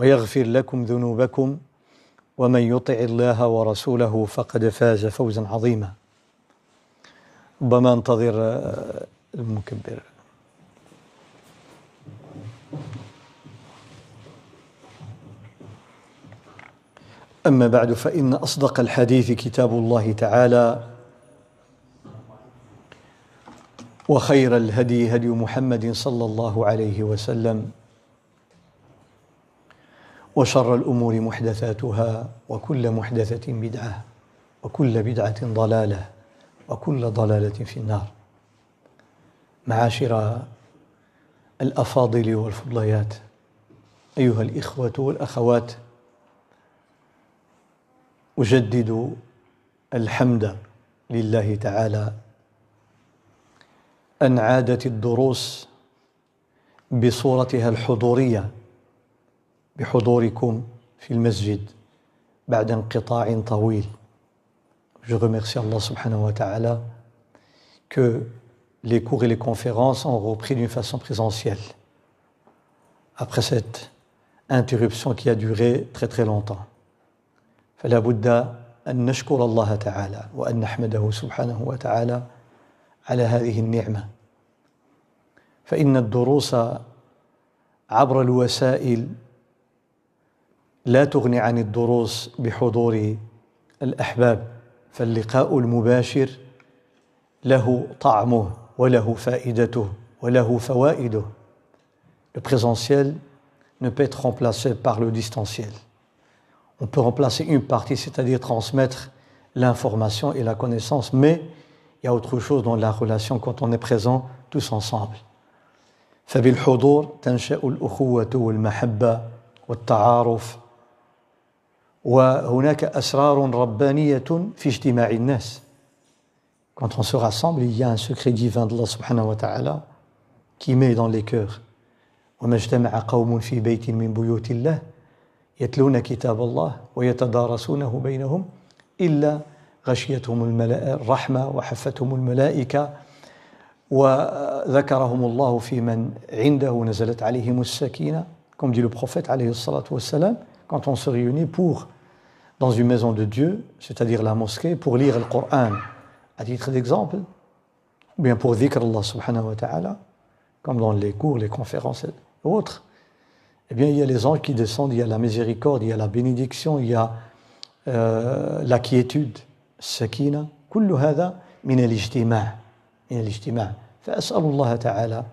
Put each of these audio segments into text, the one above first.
ويغفر لكم ذنوبكم ومن يطع الله ورسوله فقد فاز فوزا عظيما. ربما انتظر المكبر. أما بعد فإن أصدق الحديث كتاب الله تعالى وخير الهدي هدي محمد صلى الله عليه وسلم وشر الأمور محدثاتها وكل محدثة بدعة وكل بدعة ضلالة وكل ضلالة في النار. معاشر الأفاضل والفضليات أيها الإخوة والأخوات أجدد الحمد لله تعالى أن عادت الدروس بصورتها الحضورية بحضوركم في المسجد بعد انقطاع طويل Je remercie Allah subhanahu wa ta'ala que les cours et les conférences ont repris d'une façon présentielle après cette interruption qui a duré très très longtemps. فلا بد أن نشكر الله تعالى وأن نحمده سبحانه وتعالى على هذه النعمة فإن الدروس عبر الوسائل لا تغني عن الدروس بحضور الأحباب فاللقاء المباشر له طعمه وله فائدته وله فوائده Le présentiel ne peut être remplacé par le distanciel. On peut remplacer une partie, c'est-à-dire transmettre l'information et la connaissance, mais il y a autre chose dans la relation quand on est présent tous ensemble. فبالحضور تنشأ الأخوة والمحبة والتعارف وهناك أسرار ربانية في اجتماع الناس Quand on se rassemble, il y a un secret divin d'Allah subhanahu wa ta'ala qui met dans les cœurs. وما اجتمع قوم في بيت من بيوت الله يتلون كتاب الله ويتدارسونه بينهم إلا غشيتهم الرحمة وحفتهم الملائكة وذكرهم الله في من عنده نزلت عليهم السكينة comme dit le عليه الصلاة والسلام quand on se réunit pour, dans une maison de Dieu, c'est-à-dire la mosquée, pour lire le Coran, à titre d'exemple, ou bien pour dhikr Allah subhanahu wa ta'ala, comme dans les cours, les conférences et autres, eh bien, il y a les anges qui descendent, il y a la miséricorde, il y a la bénédiction, il y a euh, la quiétude, sakina, كل هذا من الاجتماع من الاجتماع فأسأل الله تعالى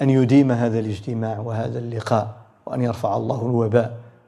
أن يديم هذا الاجتماع وهذا اللقاء وأن يرفع الله الوباء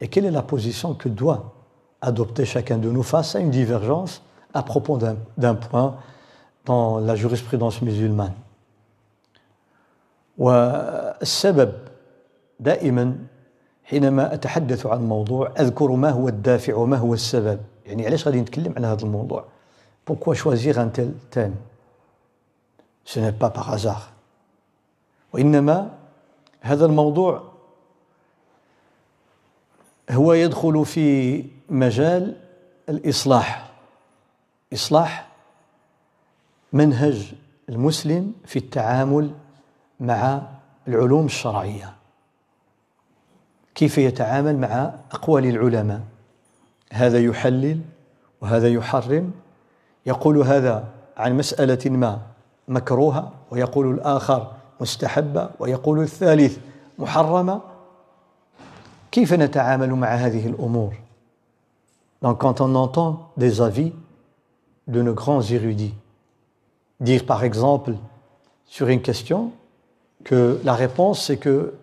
et quelle est la position que doit adopter chacun de nous face à une divergence à propos d'un point dans la jurisprudence musulmane والسبب دائما حينما اتحدث عن موضوع اذكر ما هو الدافع وما هو السبب يعني علاش غادي نتكلم على هذا الموضوع pourquoi choisir un tel thème ce n'est pas par hasard وانما هذا الموضوع هو يدخل في مجال الإصلاح. إصلاح منهج المسلم في التعامل مع العلوم الشرعية. كيف يتعامل مع أقوال العلماء؟ هذا يحلل وهذا يحرم. يقول هذا عن مسألة ما مكروهة ويقول الآخر مستحبة ويقول الثالث محرمة. Donc quand on entend des avis de nos grands érudits, dire par exemple sur une question que la réponse c'est que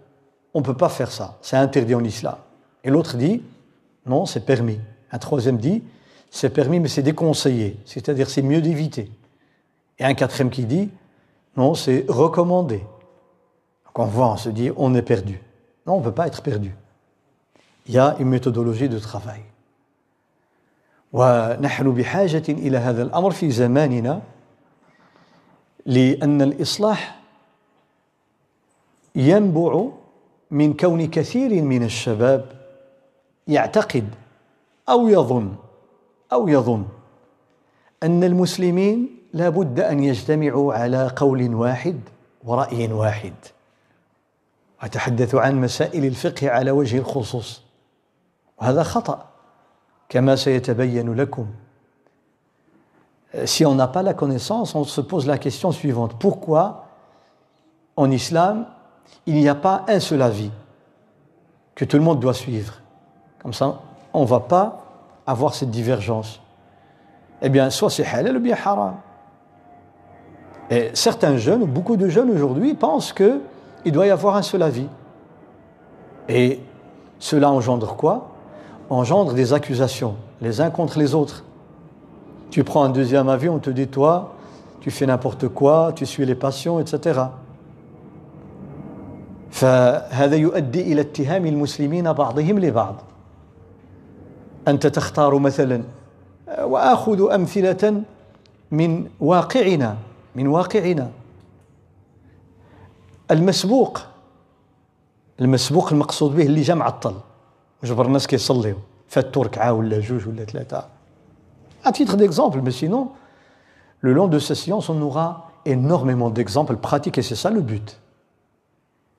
on ne peut pas faire ça, c'est interdit en islam. Et l'autre dit non, c'est permis. Un troisième dit c'est permis mais c'est déconseillé, c'est-à-dire c'est mieux d'éviter. Et un quatrième qui dit non, c'est recommandé. Donc on voit, on se dit on est perdu. Non, on ne peut pas être perdu. Il y a une méthodologie de travail. ونحن بحاجة إلى هذا الأمر في زماننا لأن الإصلاح ينبع من كون كثير من الشباب يعتقد أو يظن أو يظن أن المسلمين لا بد أن يجتمعوا على قول واحد ورأي واحد أتحدث عن مسائل الفقه على وجه الخصوص. وهذا خطأ كما سيتبين لكم si on n'a pas la connaissance, on se pose la question suivante. Pourquoi en islam, il n'y a pas un seul avis que tout le monde doit suivre Comme ça, on ne va pas avoir cette divergence. Eh bien, soit c'est halal ou bien haram. Et certains jeunes, beaucoup de jeunes aujourd'hui, pensent qu'il doit y avoir un seul avis. Et cela engendre quoi Engendre des accusations, les uns contre les autres. Tu prends un deuxième avis, on te dit, toi, tu fais n'importe quoi, tu suis les passions, etc. فهذا يؤدي إلى اتهام المسلمين بعضهم لبعض أنت تختار مثلا وآخذ أمثلة من واقعنا من واقعنا المسبوق المسبوق المقصود به اللي جا معطل جبر الناس كيصليو فات ترك عا ولا جوج ولا ثلاثة à titre d'exemple mais sinon le long de ces séances on aura énormément d'exemples pratiques et c'est ça le but.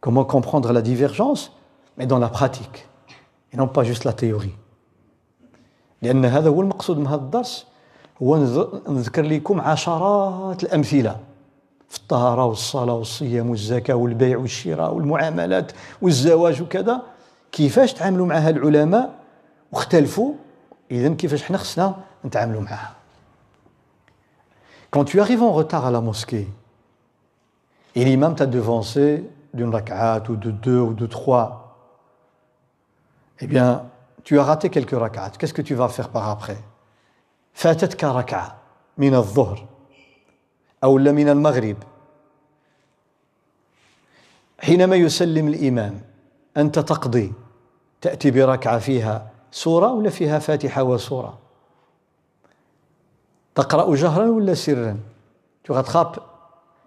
Comment comprendre la divergence mais dans la pratique et non pas juste la théorie. لأن هذا هو المقصود من هذا الدرس هو نذكر لكم عشرات الأمثلة في الطهارة والصلاة والصيام والزكاة والبيع والشراء والمعاملات والزواج وكذا كيفاش تعاملوا معها العلماء واختلفوا إذا كيفاش حنا خصنا نتعاملوا معها Quand tu arrives en retard à la mosquée et l'imam t'a devancé d'une rak'at ou de deux ou de trois, eh bien, tu as raté quelques rak'at. Qu'est-ce que tu vas faire par après فاتتك ركعة من الظهر أو من المغرب حينما يسلم الإمام أنت تقضي تأتي بركعة فيها سورة ولا فيها فاتحة وسورة تقرأ جهرا ولا سرا Tu rattrapes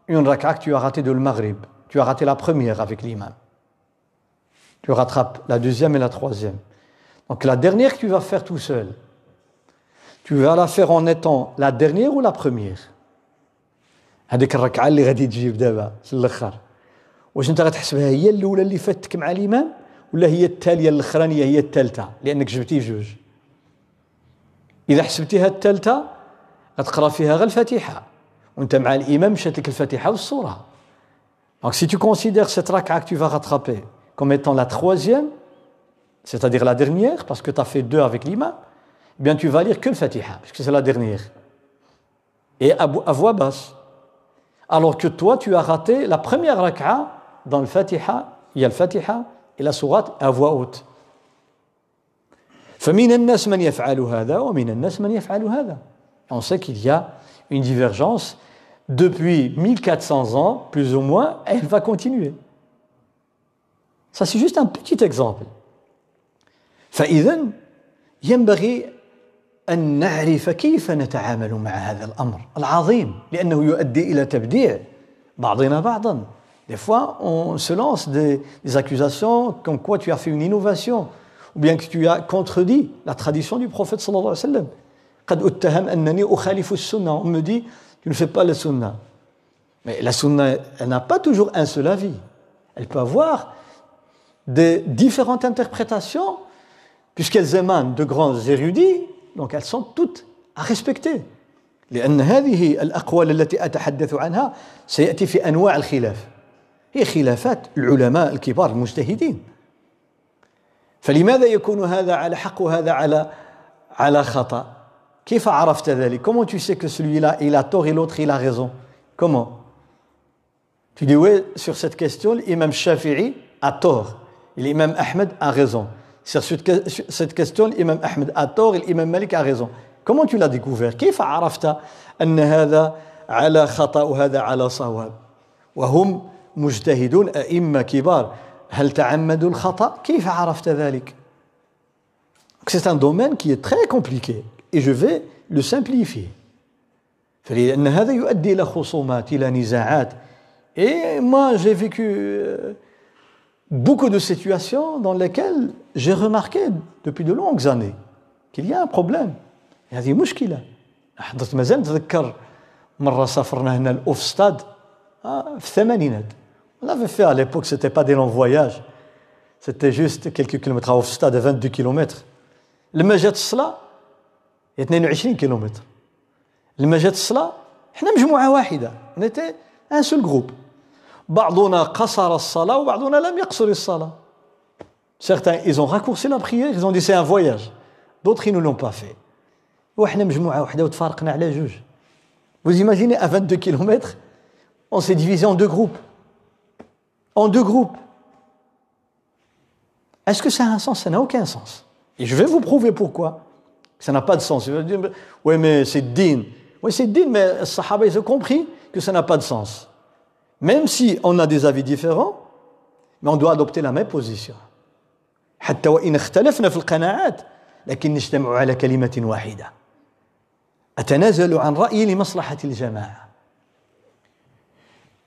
une rak'a que tu as raté de le Maghrib. Tu as raté la première avec l'imam. Tu rattrapes la deuxième et la troisième. Donc la dernière que tu vas faire tout seul, tu vas la faire en étant la dernière ou la première هذيك الركعه اللي غادي تجيب دابا في الاخر واش انت غتحسبها هي الاولى اللي فاتك مع الامام ولا هي التاليه الاخرانيه هي الثالثه لانك جبتي جوج اذا حسبتيها الثالثه غتقرا فيها غير الفاتحه وانت مع الامام مشات لك الفاتحه والسوره Donc si tu considères cette raka que tu vas rattraper comme étant la troisième, c'est-à-dire la dernière, parce que tu as fait deux avec l'imam, eh bien tu vas lire que le Fatiha, puisque c'est la dernière. Et à, à voix basse. Alors que toi, tu as raté la première raka dans le Fatiha, il y a le Fatiha et la sourate à voix haute. فمن الناس من يفعل هذا ومن الناس من يفعل هذا on sait qu'il y a une divergence depuis 1400 ans, plus ou moins, et elle va continuer. Ça, c'est juste un petit exemple. فإذا ينبغي أن نعرف كيف نتعامل مع هذا الأمر العظيم لأنه يؤدي إلى تبديع بعضنا بعضا Des fois, on se lance des, des accusations comme quoi tu as fait une innovation, ou bien que tu as contredit la tradition du prophète sallallahu alayhi wa sallam. قد أتهم أنني أخالف السنة. On me dit, tu ne fais pas la sunna. Mais la sunna, elle n'a pas toujours un seul avis. Elle peut avoir des différentes interprétations, puisqu'elles émanent de grands érudits, donc elles sont toutes à respecter. لأن هذه الأقوال التي أتحدث عنها سيأتي في أنواع الخلاف هي خلافات العلماء الكبار المجتهدين. فلماذا يكون هذا على حق وهذا على على خطأ؟ كيف عرفت ذلك؟ comment tu sais que celui-là il a tort et l'autre il a raison comment tu dis oui sur cette question الامام الشافعي a tort الامام احمد a raison sur cette question الامام احمد a tort الامام مالك a raison comment tu l'as découvert كيف عرفت ان هذا على خطا وهذا على صواب وهم مجتهدون أئمة كبار هل تعمدوا الخطأ كيف عرفت ذلك C'est un domaine qui est très compliqué et je vais le simplifier فلأن هذا يؤدي إلى خصومات إلى نزاعات et moi j'ai vécu euh, beaucoup de situations dans lesquelles j'ai remarqué depuis de longues années qu'il y a un problème هذه مشكله حضرت مازال نتذكر مره سافرنا هنا الاوفستاد آه، في الثمانينات On avait fait à l'époque, c'était pas des longs voyages. C'était juste quelques kilomètres à Hofstad, 22 kilomètres. لما جات الصلاة 22 كيلومتر لما جات الصلاة احنا مجموعة واحدة نتي ان سول جروب بعضنا قصر الصلاة وبعضنا لم يقصر الصلاة Certains, ils ont raccourci la prière, ils ont dit c'est un voyage. D'autres, ils ne l'ont pas fait. وحنا مجموعه واحده وتفارقنا على جوج Vous imaginez, à 22 km, on s'est divisé en deux groupes. En deux groupes. Est-ce que ça a un sens Ça n'a aucun sens. Et je vais vous prouver pourquoi. Ça n'a pas de sens. Oui, mais c'est din. Oui, c'est din, mais les Sahaba, ils ont compris que ça n'a pas de sens. Même si on a des avis différents, mais on doit adopter la même position. حتى وإن اختلفنا في القناعات لكن نجتمع على كلمة واحدة أتنازل عن رأيي لمصلحة الجماعة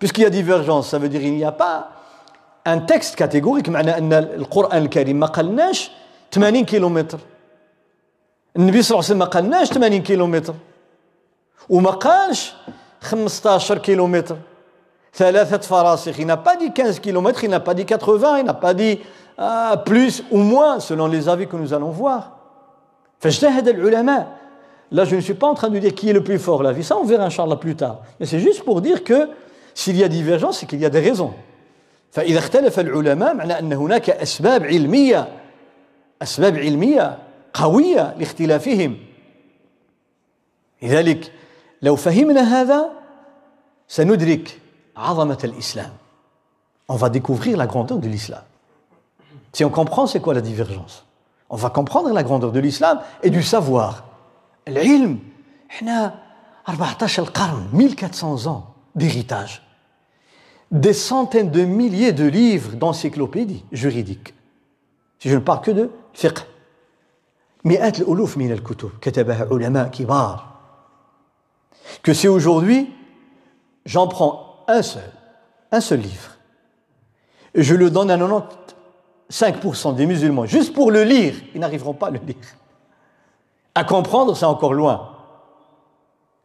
puisqu'il y a divergence, ça veut dire qu'il n'y a pas un texte catégorique معنى أن القرآن الكريم ما قالناش 80 كيلومتر النبي صلى الله عليه وسلم ما قالناش 80 كيلومتر وما قالش 15 كيلومتر ثلاثة فراسخ il n'a pas dit 15 km il n'a pas dit 80 il n'a pas dit euh, plus ou moins selon les avis que nous allons voir فاجتهد العلماء Là, je ne suis pas en train de dire qui est le plus fort la vie. Ça, on verra, Inch'Allah, plus tard. Mais c'est juste pour dire que s'il y a divergence, c'est qu'il y a des raisons. فإذا اختلف العلماء معنى أن هناك أسباب علمية أسباب علمية قوية لاختلافهم لذلك لو فهمنا هذا سندرك عظمة الإسلام On va découvrir la grandeur de l'islam. Si on comprend c'est quoi la divergence, on va comprendre la grandeur de l'islam et du savoir. العلم احنا 14 قرن 1400 ans d'héritage des centaines de milliers de livres d'encyclopédies juridiques si je ne parle que de fiqh مئات الألوف من الكتب كتبها علماء كبار que si aujourd'hui j'en prends un seul un seul livre et je le donne à 95% des musulmans juste pour le lire ils n'arriveront pas à le lire À comprendre, c'est encore loin.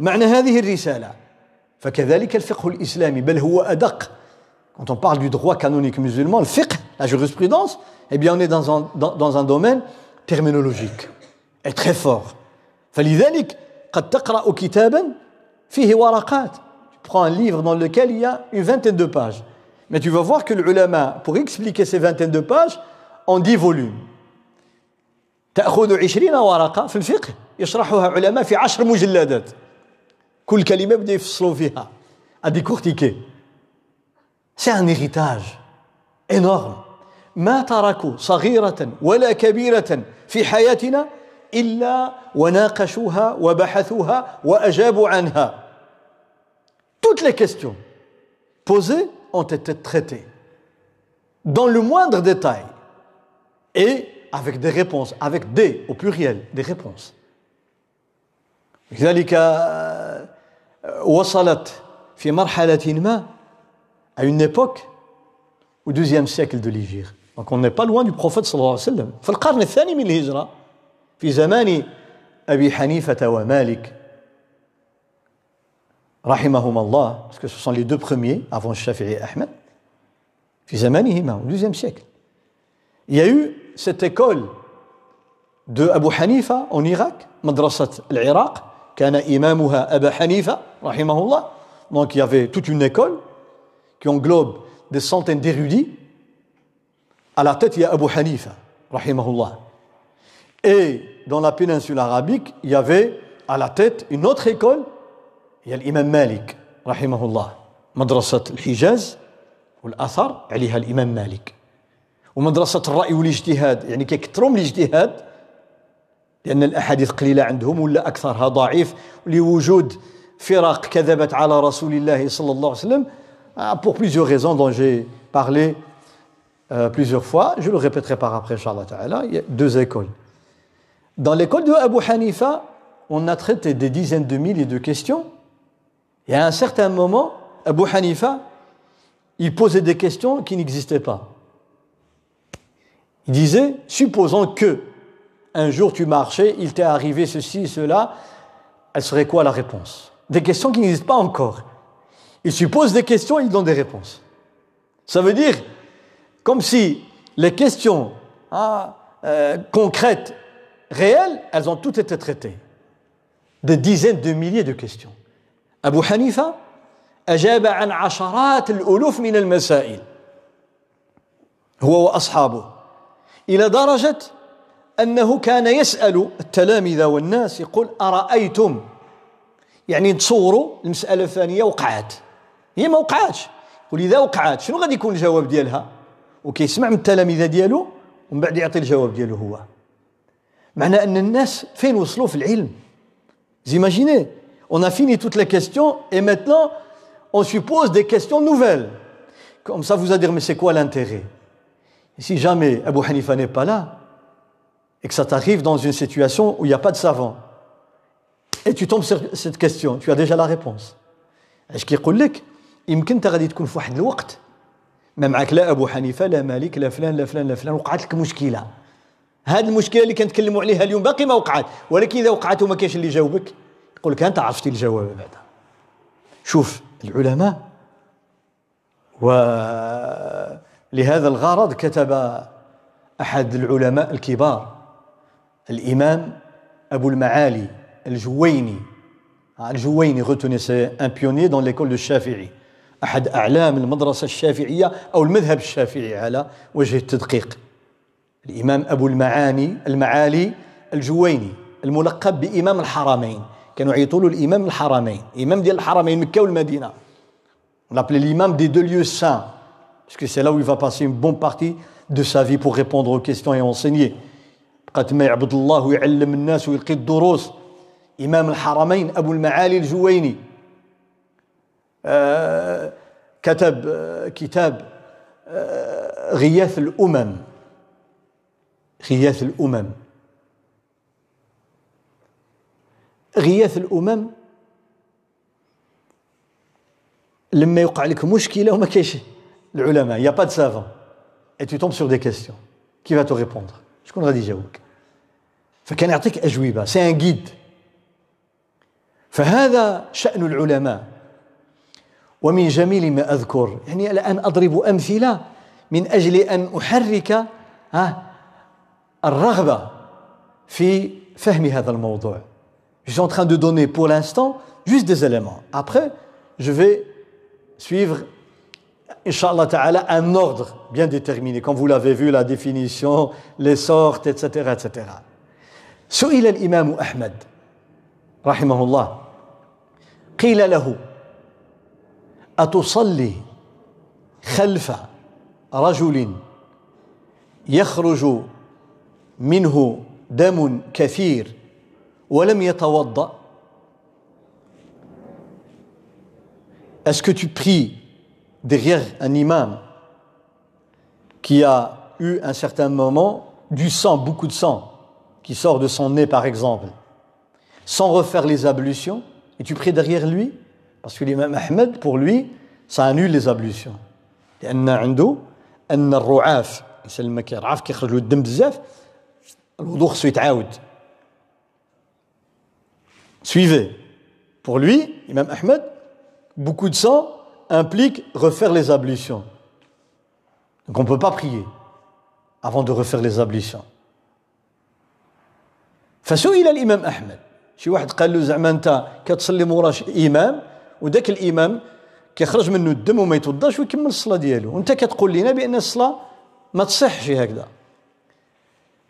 معنى هذه الرسالة فكذلك الفقه الإسلامي بل هو أدق quand on parle du droit canonique musulman le fiqh la jurisprudence eh bien on est dans un, dans, dans un domaine terminologique est très fort فلذلك قد تقرأ كتابا فيه ورقات tu prends un livre dans lequel il y a une vingtaine de pages mais tu vas voir que l'ulama pour expliquer ces vingtaines de pages en 10 volumes تأخذ عشرين ورقة في الفقه يشرحها علماء في عشر مجلدات كل كلمة بدأ يفصلوا فيها à décortiquer c'est un héritage énorme ما تركوا صغيرة ولا كبيرة في حياتنا إلا وناقشوها وبحثوها وأجابوا عنها toutes les questions posées ont été traitées dans le moindre détail et avec des réponses, avec des au pluriel, des réponses. لذلك وصلت في مرحلة ما à une époque au deuxième siècle de l'Hégire. Donc on n'est pas loin du prophète صلى الله عليه وسلم. في القرن الثاني من الهجرة في زمان أبي حنيفة ومالك رحمهما الله parce que ce sont les deux premiers avant Shafi'i et Ahmed في زمانهما au deuxième siècle. Il y a eu cette école de Abu Hanifa en Irak, Madrasat al-Iraq, كان إمامها أبا حنيفة رحمه الله. Donc il y avait toute une école qui englobe des centaines d'érudits. À la tête, il y a Abu Hanifa, rahimahullah. Et dans la péninsule arabique, il y avait à la tête une autre école, il y a l'imam Malik, rahimahullah. مدرسة الحجاز والأثر عليها الإمام مالك ومدرسة الرأي والاجتهاد يعني كيكثروا من الاجتهاد لأن الأحاديث قليلة عندهم ولا أكثرها ضعيف لوجود فرق كذبت على رسول الله صلى الله عليه وسلم pour plusieurs raisons dont j'ai parlé euh, plusieurs fois. Je le répéterai par après, Inch'Allah Ta'ala. Il y a deux écoles. Dans l'école de Abu Hanifa, on a traité des dizaines de milliers de questions. Et à un certain moment, Abu Hanifa, il posait des questions qui n'existaient pas. Il disait, supposons que un jour tu marchais, il t'est arrivé ceci, cela, elle serait quoi la réponse Des questions qui n'existent pas encore. Il suppose des questions, il donne des réponses. Ça veut dire, comme si les questions hein, euh, concrètes, réelles, elles ont toutes été traitées. Des dizaines de milliers de questions. Abu Hanifa أجاب عن عشرات الألوف من المسائل هو وأصحابه إلى درجة أنه كان يسأل التلامذة والناس يقول أرأيتم؟ يعني تصوروا المسألة الثانية وقعت. هي ما وقعتش. يقول إذا وقعت شنو غادي يكون الجواب ديالها؟ وكيسمع من التلامذة ديالو ومن بعد يعطي الجواب ديالو هو. معنى أن الناس فين وصلوا في العلم؟ Imaginez, on a fini toutes les questions et maintenant on suppose des questions nouvelles. Comme ça, vous allez dire, mais c'est quoi l'intérêt? Si jamais Abu Hanifa n'est pas là, et que ça t'arrive dans une situation où il n'y a pas de savant, et tu tombes sur cette question, tu as déjà la réponse. اش كيقول لك يمكن انت غادي تكون في واحد الوقت؟ ما معك لا أبو حنيفة لا مالك لا فلان لا فلان لا فلان وقعت لك مشكلة. هذه المشكلة اللي كنتكلموا عليها اليوم باقي ما وقعت. ولكن إذا وقعت وما كاينش اللي يجاوبك يقول لك أنت عرفتي الجواب بعدا شوف العلماء و لهذا الغرض كتب أحد العلماء الكبار الإمام أبو المعالي الجويني. الجويني retenez c'est un pionnier dans l'école de الشافعي أحد أعلام المدرسة الشافعية أو المذهب الشافعي على وجه التدقيق. الإمام أبو المعاني المعالي الجويني الملقب بإمام الحرمين. كانوا يعيطوا الإمام الحرمين. إمام ديال الحرمين مكة والمدينة. Des deux lieux saints. Parce que c'est là où il va passer une bonne partie de sa vie pour répondre aux questions et enseigner. قد ما يعبد الله ويعلم الناس ويلقي الدروس. إمام الحرمين أبو المعالي الجويني آه كتب آه كتاب آه غياث الأمم. غياث الأمم. غياث الأمم لما يوقع لك مشكلة وما كاينش العلماء a pas de savant et tu tombes sur des questions. Qui va te شكون غادي يجاوبك فكان يعطيك أجوبة سي ان جيد فهذا شأن العلماء ومن جميل ما أذكر يعني الآن أضرب أمثلة من أجل أن أحرك ها الرغبة في فهم هذا الموضوع je suis en train de donner pour l'instant juste des éléments après je vais suivre Inch'Allah ta'ala, un ordre bien déterminé, comme vous l'avez vu, la définition, les sortes, etc. etc. سئل الإمام أحمد رحمه الله قيل له أتصلي خلف رجل يخرج منه دم كثير ولم يتوضأ Est-ce que tu pries derrière un imam qui a eu un certain moment du sang, beaucoup de sang, qui sort de son nez par exemple, sans refaire les ablutions, et tu pries derrière lui Parce que l'imam Ahmed, pour lui, ça annule les ablutions. Suivez. Pour lui, Imam Ahmed, beaucoup de sang, implique refaire les ablutions. Donc on ne peut pas prier avant de refaire les ablutions. فسئل الامام احمد شي واحد قال له زعما انت كتصلي مورا امام وذاك الامام كيخرج منه الدم وما يتوضاش ويكمل الصلاه ديالو وانت كتقول لنا بان الصلاه ما تصحش هكذا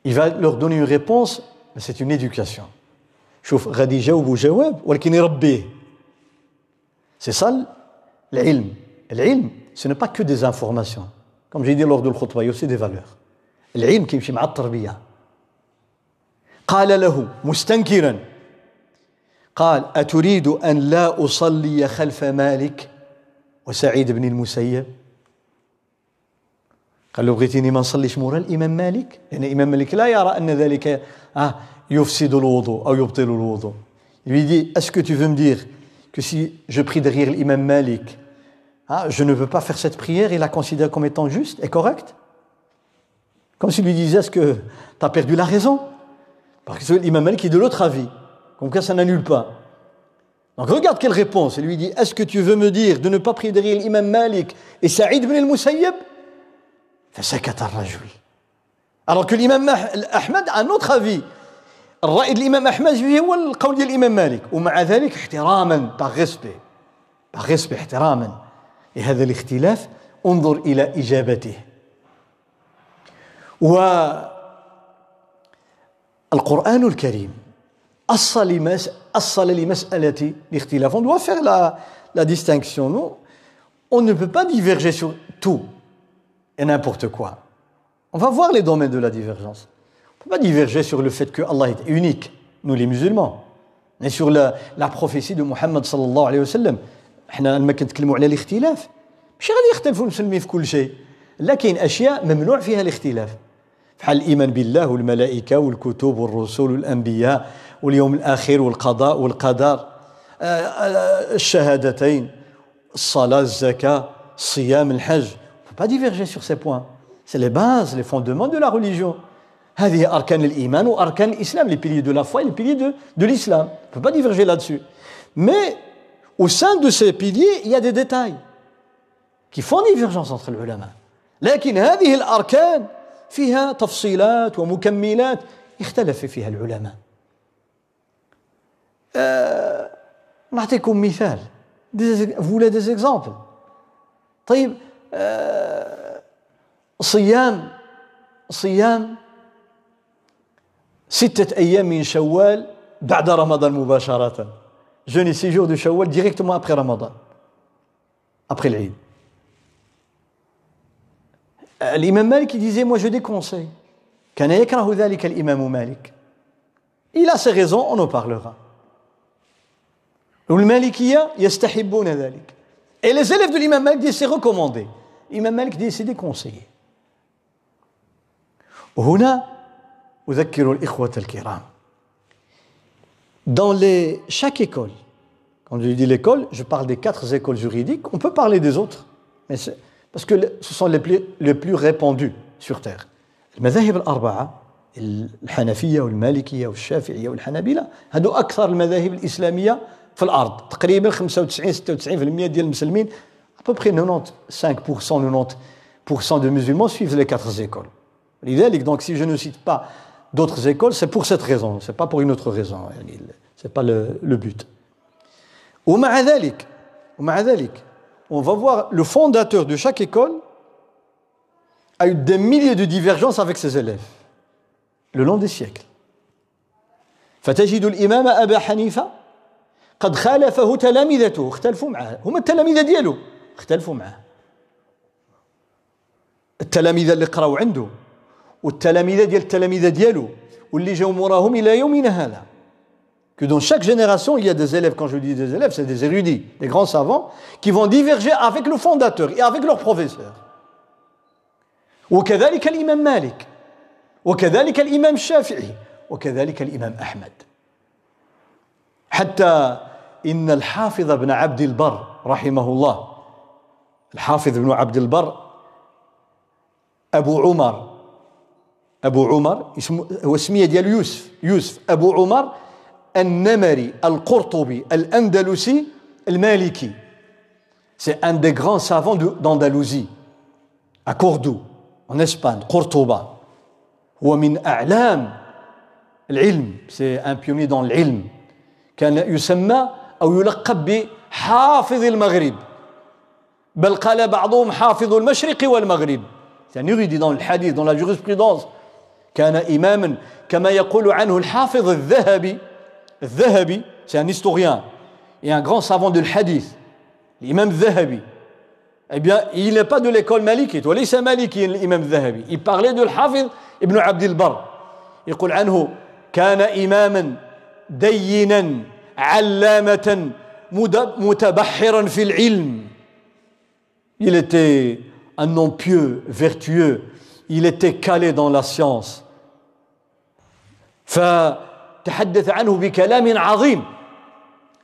il va leur donner une réponse mais c'est une éducation شوف غادي يجاوبوا جواب ولكن يربيه c'est ça العلم العلم ce n'est pas que des informations. Comme j'ai dit lors y a aussi des valeurs. العلم كيمشي مع التربيه قال له مستنكرا قال أتريد أن لا أصلي خلف مالك وسعيد بن المسيب قال له بغيتيني ما نصليش مورا الإمام مالك لأن الإمام مالك لا يرى أن ذلك آه يفسد الوضوء أو يبطل الوضوء Il lui dit, est-ce que tu veux me dire que si je prie derrière l'imam Malik, ah, je ne veux pas faire cette prière et la considérer comme étant juste et correcte Comme s'il lui disait, est-ce que tu as perdu la raison Parce que l'imam Malik est de l'autre avis. Comme quoi ça n'annule pas. Donc regarde quelle réponse. Il lui dit, est-ce que tu veux me dire de ne pas prier derrière l'imam Malik et Saïd ibn al-Musayyib Alors que l'imam Ahmed a un autre avis. الرأي الإمام أحمد هو القول ديال الإمام مالك ومع ذلك احتراما باغ ريسبي باغ ريسبي احتراما لهذا الاختلاف انظر إلى إجابته و القرآن الكريم أصل لمس أصل لمسألة الاختلاف on doit faire la, la distinction non on ne peut pas diverger sur tout et n'importe quoi on va voir les domaines de la divergence on ne peut pas diverger sur le fait que Allah est unique nous les musulmans mais sur la, la prophétie de Muhammad صلى الله عليه وسلم إحنا لما كنتكلموا على الاختلاف. مش غادي يختلفوا المسلمين في كل شيء لكن أشياء ممنوع فيها الاختلاف. بحال الإيمان بالله والملائكة والكتب والرسل والأنبياء واليوم الآخر والقضاء والقدر. الشهادتين الصلاة الزكاة الصيام الحج. Pas diverger sur ces points. C'est les bases les fondements de la religion. هذه أركان الإيمان وأركان الإسلام la foi et les piliers de, de l'islam. On ne peut pas diverger là-dessus. Mais au sein de ces piliers il y a des détails qui font divergence entre les ulama. لكن هذه الأركان فيها تفصيلات ومكملات اختلف فيها العلماء أه نعطيكم مثال فولا دي زيكزامبل طيب أه صيام صيام ستة أيام من شوال بعد رمضان مباشرة jeûner six jours de Shawwal directement après Ramadan, après l'Eid. L'imam Malik il disait, moi je déconseille. كان يكره ذلك الإمام مالك. Il a ses raisons, on en parlera. والمالكية يستحبون ذلك. Et les élèves de l'imam Malik disent c'est recommandé. L'imam Malik dit c'est déconseillé. هنا أذكر الإخوة الكرام Dans les, chaque école, quand je dis l'école, je parle des quatre écoles juridiques, on peut parler des autres, mais parce que ce sont les plus, les plus répandus sur Terre. المذاهب الأربعة الحنفية والمالكية والشافعية والحنابلة هادو أكثر المذاهب الإسلامية في الأرض تقريبا 95 96% ديال المسلمين à peu près 95% 90% de musulmans suivent les quatre écoles لذلك donc si je ne cite pas d'autres écoles, c'est pour cette raison, c'est pas pour une autre raison. C'est pas le, le but. ومع ذلك ومع ذلك on va voir le fondateur de chaque école a eu des milliers de divergences avec ses élèves le long des siècles. فتجد الإمام أبا حنيفة قد خالفه تلامذته اختلفوا معه هما التلاميذ ديالو اختلفوا معه التلاميذ اللي قراو عنده والتلاميذ ديال التلاميذ ديالو واللي جاو موراهم إلى يومنا هذا que dans chaque génération, il y a des élèves, quand je dis des élèves, c'est des érudits, des grands savants, qui vont diverger avec le fondateur et avec leur professeur. وكذلك الإمام مالك وكذلك الإمام الشافعي وكذلك الإمام أحمد حتى إن الحافظ ابن عبد البر رحمه الله الحافظ ابن عبد البر أبو عمر أبو عمر هو اسمية ديال يوسف يوسف. أبو عمر النمري القرطبي الأندلسي المالكي. C'est un des grands savants d'Andalousie, à Cordoue, en Espagne, Cordoba. هو من أعلام العلم c'est un pionnier dans العلم كان يسمى أو يلقب بحافظ المغرب. بل قال بعضهم حافظ المشرق والمغرب. يعني يريد dans الحديث dans la jurisprudence. كان إماما كما يقول عنه الحافظ الذهبي الذهبي c'est un historien et un grand savant de l'hadith l'imam الذهبي eh bien il n'est pas de l'école malikite وليس مالكي الإمام الذهبي il parlait de الحافظ ابن عبد البر يقول عنه كان إماما دينا علامة متبحرا في العلم. Il était un homme pieux vertueux. Il était calé dans la science فتحدث عنه بكلام عظيم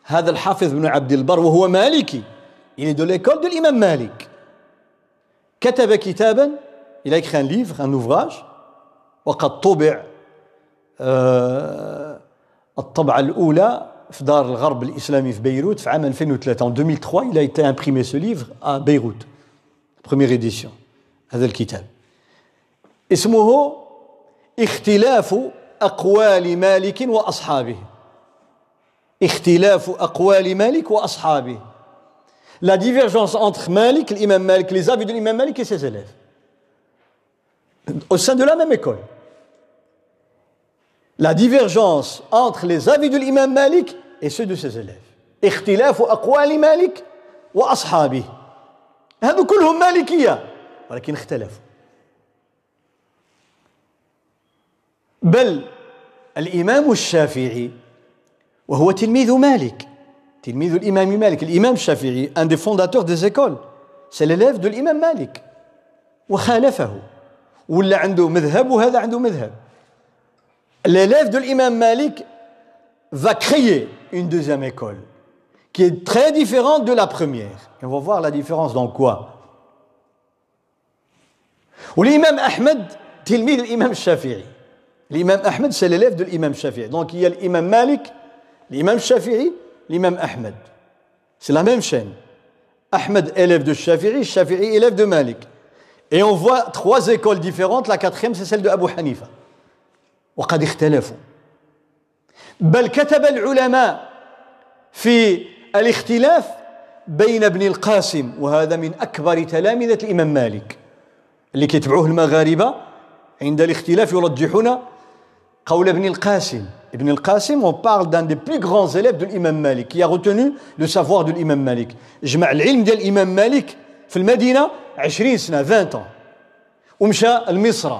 هذا الحافظ بن عبد البر وهو مالكي il est de l'école de l'imam Malik كتب كتابا il a écrit un livre un ouvrage وقد طبع الطبعة الأولى في دار الغرب الإسلامي في بيروت في عام 2003 en 2003 il a été imprimé ce livre à Beyrouth première édition هذا الكتاب اسمه اختلاف أقوال مالك وأصحابه. اختلاف أقوال مالك وأصحابه. لا ديفيرجونس entre مالك الامام مالك les avis de l'imam مالك et ses élèves. Au sein de la même école. La divergence entre les avis de مالك et ceux de ses élèves. اختلاف أقوال مالك وأصحابه. هادو كلهم مالكية. ولكن اختلفوا. بل الإمام الشافعي وهو تلميذ مالك تلميذ الإمام مالك الإمام الشافعي أن دي فونداتور دي زيكول سيلاليف دو الإمام مالك وخالفه. ولا عنده مذهب وهذا عنده مذهب. لاليف دو الإمام مالك فا كريي أون دوزيام إيكول كي تخي très دو لا la première. فوا on va voir la différence dans quoi. Ou l'imam Ahmed, L'imam Ahmed, c'est l'élève de l'imam Shafi'i. Donc il y a l'imam Malik, l'imam Shafi'i, l'imam Ahmed. C'est la même chaîne. Ahmed, élève de Shafi'i, Shafi'i, élève de Malik. Et on voit trois écoles différentes. La quatrième, c'est celle de Abu Hanifa. وقد اختلفوا بل كتب العلماء في الاختلاف بين ابن القاسم وهذا من أكبر تلامذة الإمام مالك اللي كيتبعوه المغاربة عند الاختلاف يرجحون قول ابن القاسم ابن القاسم on parle d'un des plus grands élèves de l'imam Malik qui a retenu le savoir de l'imam Malik جمع العلم ديال الإمام مالك في المدينة 20 سنة 20 ans ومشى لمصر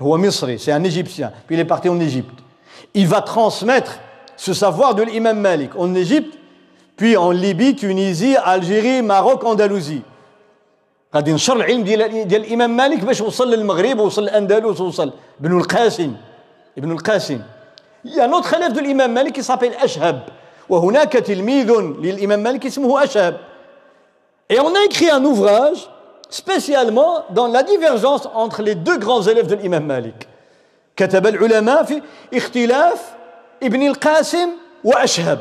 هو مصري c'est un égyptien puis il est parti en Égypte il va transmettre ce savoir de l'imam Malik en Égypte puis en Libye Tunisie Algérie Maroc Andalousie غادي ينشر العلم ديال ديال الامام مالك باش وصل للمغرب ووصل للاندلس ووصل ابن القاسم ابن القاسم يا نوت خلف دو الامام مالك يسابيل اشهب وهناك تلميذ للامام مالك اسمه اشهب Et on a écrit un ouvrage spécialement dans la divergence entre les deux grands élèves de l'imam Malik. كتب العلماء في اختلاف ابن القاسم وأشهب.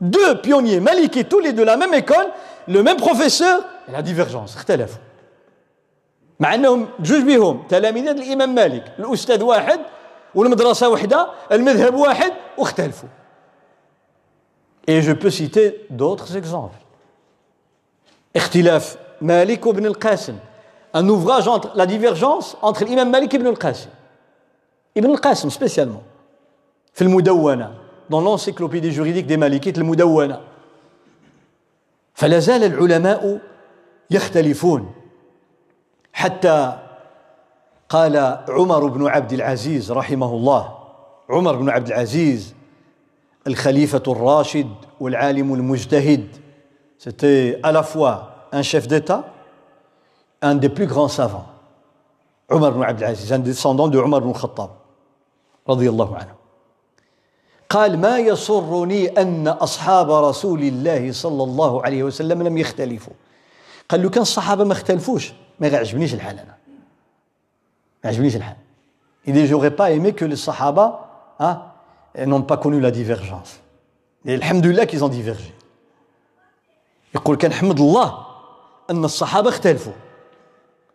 Deux pionniers malikites, tous les deux la même école, le même professeur, et la divergence, اختلفوا. مع انهم جوج بهم تلاميذ الامام مالك الاستاذ واحد والمدرسة وحدة المذهب واحد واختلفوا. et je peux citer d'autres exemples اختلاف مالك وابن القاسم. un ouvrage entre la divergence entre الامام مالك ابن القاسم ابن القاسم spécialement في المدونة دون لونسيكلوبيدي جوريديك دي مالكيت المدونة فلا زال العلماء يختلفون حتى قال عمر بن عبد العزيز رحمه الله. عمر بن عبد العزيز الخليفة الراشد والعالم المجتهد. C'était à la fois un chef d'État un des plus grands savants. عمر بن عبد العزيز un descendant de عمر بن الخطاب رضي الله عنه قال ما يسرني أن أصحاب رسول الله صلى الله عليه وسلم لم يختلفوا. قال له كان الصحابة ما اختلفوش ما يعجبنيش الحال أنا. ما يعجبنيش الحال Il dit j'aurais pas aimé que les sahaba hein, n'ont pas connu la divergence Et alhamdulillah qu'ils ont divergé يقول كان حمد الله أن الصحابة اختلفوا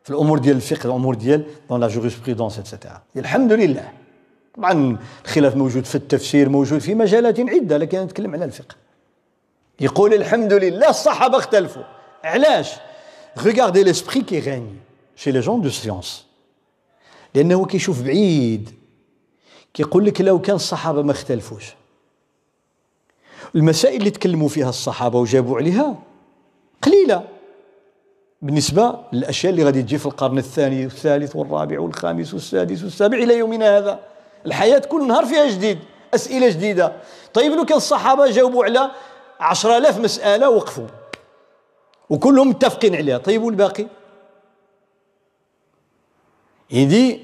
في الامور ديال الفقه الامور ديال دون لا جوريسبرودونس اتسيتيرا الحمد لله طبعا الخلاف موجود في التفسير موجود في مجالات عده لكن نتكلم على الفقه يقول الحمد لله الصحابه اختلفوا علاش regardez l'esprit qui règne chez les gens de science لأنه كيشوف بعيد كيقول لك لو كان الصحابة ما اختلفوش. المسائل اللي تكلموا فيها الصحابة وجابوا عليها قليلة بالنسبة للأشياء اللي غادي تجي في القرن الثاني والثالث والرابع والخامس والسادس والسابع إلى يومنا هذا. الحياة كل نهار فيها جديد أسئلة جديدة. طيب لو كان الصحابة جاوبوا على عشرة آلاف مسألة وقفوا. وكلهم متفقين عليها. طيب والباقي؟ dit,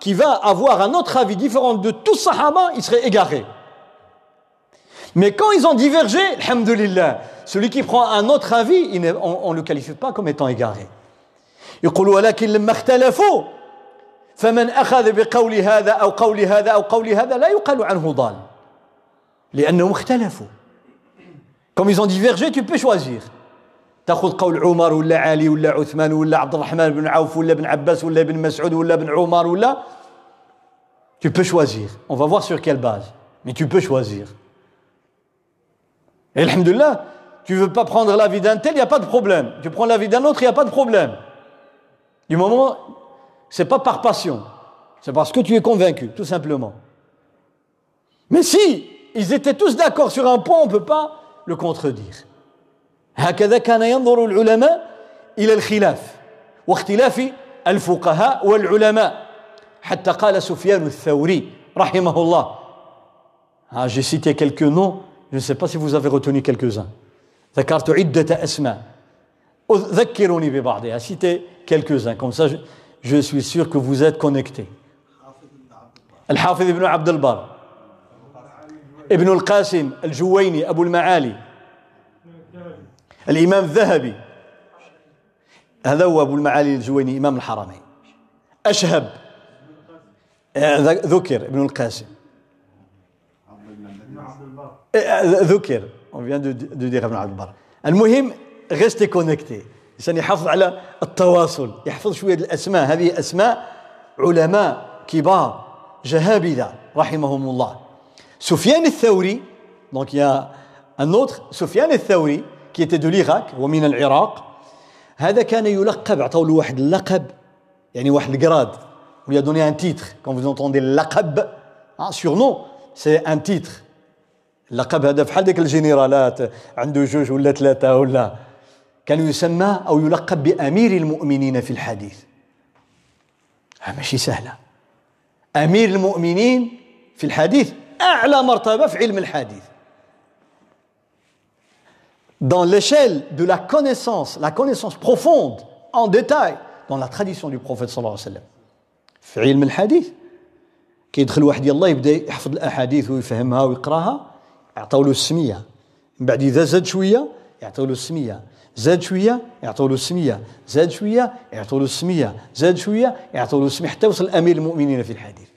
qui va avoir un autre avis différent de tous les sahaba, il serait égaré. Mais quand ils ont divergé, alhamdulillah, celui qui prend un autre avis, on ne le qualifie pas comme étant égaré. يقول ولكن لما اختلفوا فمن أخذ بقول هذا أو قول هذا أو قول هذا لا يقال عنه ضال لأنهم اختلفوا Comme ils ont divergé, tu peux choisir. تاخذ قول عمر ولا علي ولا عثمان ولا عبد الرحمن بن عوف ولا بن عباس ولا بن مسعود ولا بن عمر ولا tu peux choisir. On va voir sur quelle base. Mais tu peux choisir. Et alhamdulillah, tu veux pas prendre l'avis d'un tel, il n'y a pas de problème. Tu prends l'avis d'un autre, il n'y a pas de problème. Du moment, c'est pas par passion, c'est parce que tu es convaincu, tout simplement. Mais si ils étaient tous d'accord sur un point, on ne peut pas le contredire. هكذا كان ينظر العلماء إلى الخلاف واختلاف الفقهاء والعلماء. حتى قال سفيان الثوري رحمه الله. Ah, J'ai cité quelques noms, je ne sais pas si vous avez retenu quelques-uns. ذكرت عدة أسماء. ذكروني ببعضها cité quelques-uns. Comme ça je, je suis sûr que vous êtes connectés. الحافظ ابن عبد البر. ابن القاسم الجويني أبو المعالي. الإمام الذهبي. هذا هو أبو المعالي الجويني إمام الحرمين. أشهب. ذكر ابن القاسم. ذكر. De, de dire ابن عبد البر. المهم restez connectés. الانسان يحافظ على التواصل يحفظ شوية الأسماء. هذه أسماء علماء كبار جهابذة رحمهم الله. سفيان الثوري donc y a un autre سفيان الثوري qui était de l'Irak ومن العراق هذا كان يلقب عطاو له واحد اللقب يعني واحد الجراد on lui a donné un titre. Quand vous entendez لقب hein, surnom c'est un titre. اللقب هذا بحال ديك الجنرالات عنده جوج ولا ثلاثة ولا كان يسمى أو يلقب بأمير المؤمنين في الحديث. ماشي سهلة. أمير المؤمنين في الحديث أعلى مرتبة في علم الحديث. dans l'échelle de la connaissance, la connaissance profonde, en détail, dans la tradition du prophète sallallahu alayhi wa sallam. في علم الحديث كيدخل واحد يلا يبدا يحفظ الاحاديث ويفهمها ويقراها يعطوا له السميه من بعد اذا زاد شويه يعطوا له السميه زاد شويه يعطوا له السميه زاد شويه يعطوا له السميه زاد شويه يعطوا له السميه حتى وصل امير المؤمنين في الحديث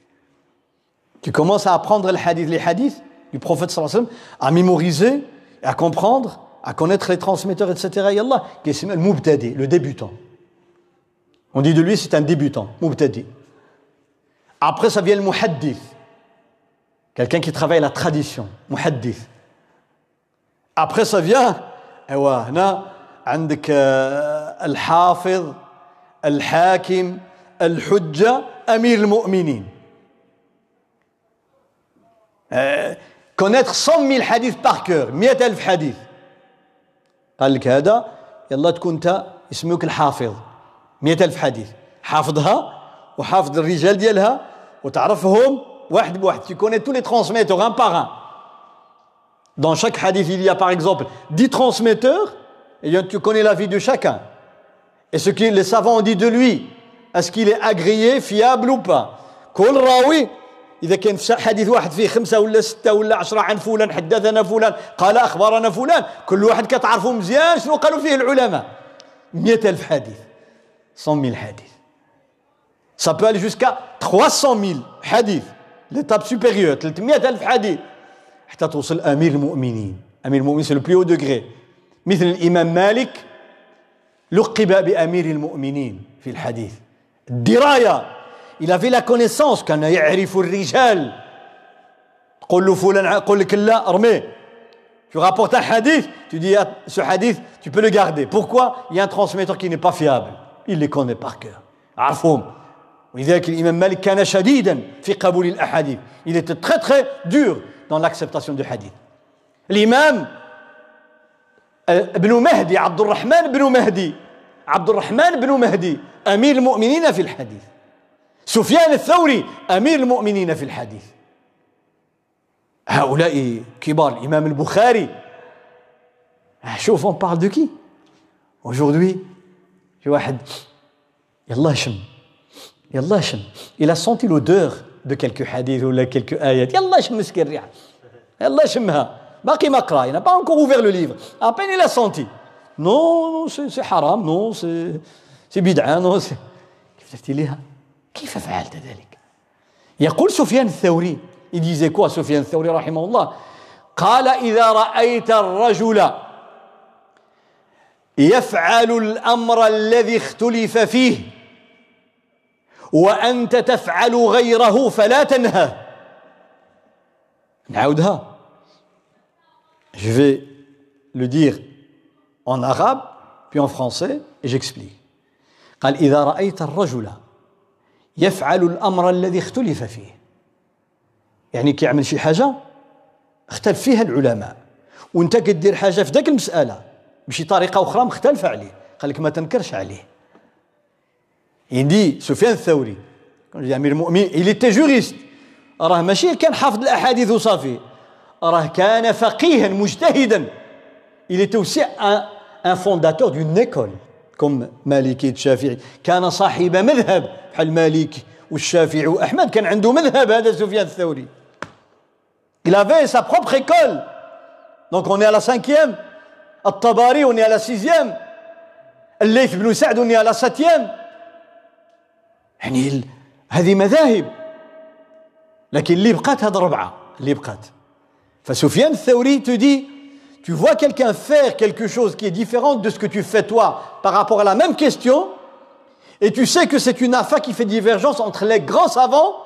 Tu commences à apprendre le hadith, les hadiths du prophète sallallahu alayhi wa sallam, à mémoriser, à comprendre, à connaître les transmetteurs, etc. Yallah, qui est le mubtadi, le débutant. On dit de lui, c'est un débutant, mubtadi. Après, ça vient le muhaddith. Quelqu'un qui travaille la tradition, muhaddith. Après, ça vient, ايوا هنا عندك الحافظ الحاكم الحجة أمير المؤمنين connaître 100 000 حديث par cœur 100 ألف حديث قال لك هذا يلا تكون انت يسموك الحافظ 100 ألف حديث حافظها وحافظ الرجال ديالها وتعرفهم واحد بواحد tu connais tous les transmetteurs un par un dans chaque hadith il y a par exemple 10 transmetteurs et tu connais la vie de chacun et ce que les savants ont dit de lui est-ce qu'il est agréé fiable ou pas كل راوي إذا كان في حديث واحد فيه خمسة ولا ستة ولا عشرة عن فلان حدثنا فلان قال أخبرنا فلان كل واحد كتعرفوا مزيان شنو قالوا فيه العلماء. مئة ألف حديث 100 000 حديث. Ça peut aller jusqu'à 300 000 حديث l'étape supérieure 300 ألف حديث. حتى توصل أمير المؤمنين. أمير المؤمنين c'est le plus haut degré. مثل الإمام مالك لقب بأمير المؤمنين في الحديث. الدراية. il avait la connaissance كان يعرف الرجال تقول له فلان قول لك لا ارميه tu rapportes un hadith tu dis ce hadith tu peux le garder pourquoi il y a un transmetteur qui n'est pas fiable il les connaît par cœur عرفهم ولذلك الإمام مالك كان شديدا في قبول الأحاديث il était très très dur dans l'acceptation du hadith الإمام ابن مهدي عبد الرحمن بن مهدي عبد الرحمن بن مهدي أمير المؤمنين في الحديث سفيان الثوري أمير المؤمنين في الحديث. هؤلاء كبار الإمام البخاري. شوف on parle de qui aujourd'hui في واحد يلا شم يلا شم. A senti l'odeur de quelques hadiths ولا quelques آيات يلا شم مسكين الريحة يلا شمها. باقي ما قرأ encore ouvert le livre. À peine il a senti. Non c'est حرام non c'est بدعة non كيف شفتي ليها؟ كيف فعلت ذلك؟ يقول سفيان الثوري disait quoi سفيان الثوري رحمه الله قال إذا رأيت الرجل يفعل الأمر الذي اختلف فيه وأنت تفعل غيره فلا تنهى. نعاودها. Je vais le dire en arabe, puis en français, et j'explique. قال إذا رأيت الرجل يفعل الأمر الذي اختلف فيه. يعني كيعمل شي حاجة اختلف فيها العلماء. وأنت كدير حاجة في ذاك المسألة بشي طريقة أخرى مختلفة عليه قال لك ما تنكرش عليه. يدي سفيان الثوري أمير المؤمنين il était juriste راه ماشي كان حافظ الأحاديث وصافي. راه كان فقيها مجتهدا. il était un fondateur d'une école. كم مالكي الشافعي؟ كان صاحب مذهب. بحال مالك والشافعي وأحمد كان عنده مذهب هذا سفيان الثوري. Il avait sa propre école. Donc on est à la cinquième. الطباري on est à la sixième. الليث بن سعد on est à la septième. يعني هذه مذاهب. لكن اللي بقات هذا ربعة. اللي بقات. فسفيان الثوري تدي tu vois quelqu'un faire quelque chose qui est différent de ce que tu fais toi par rapport à la même question, et tu sais que c'est une affaire qui fait divergence entre les grands savants,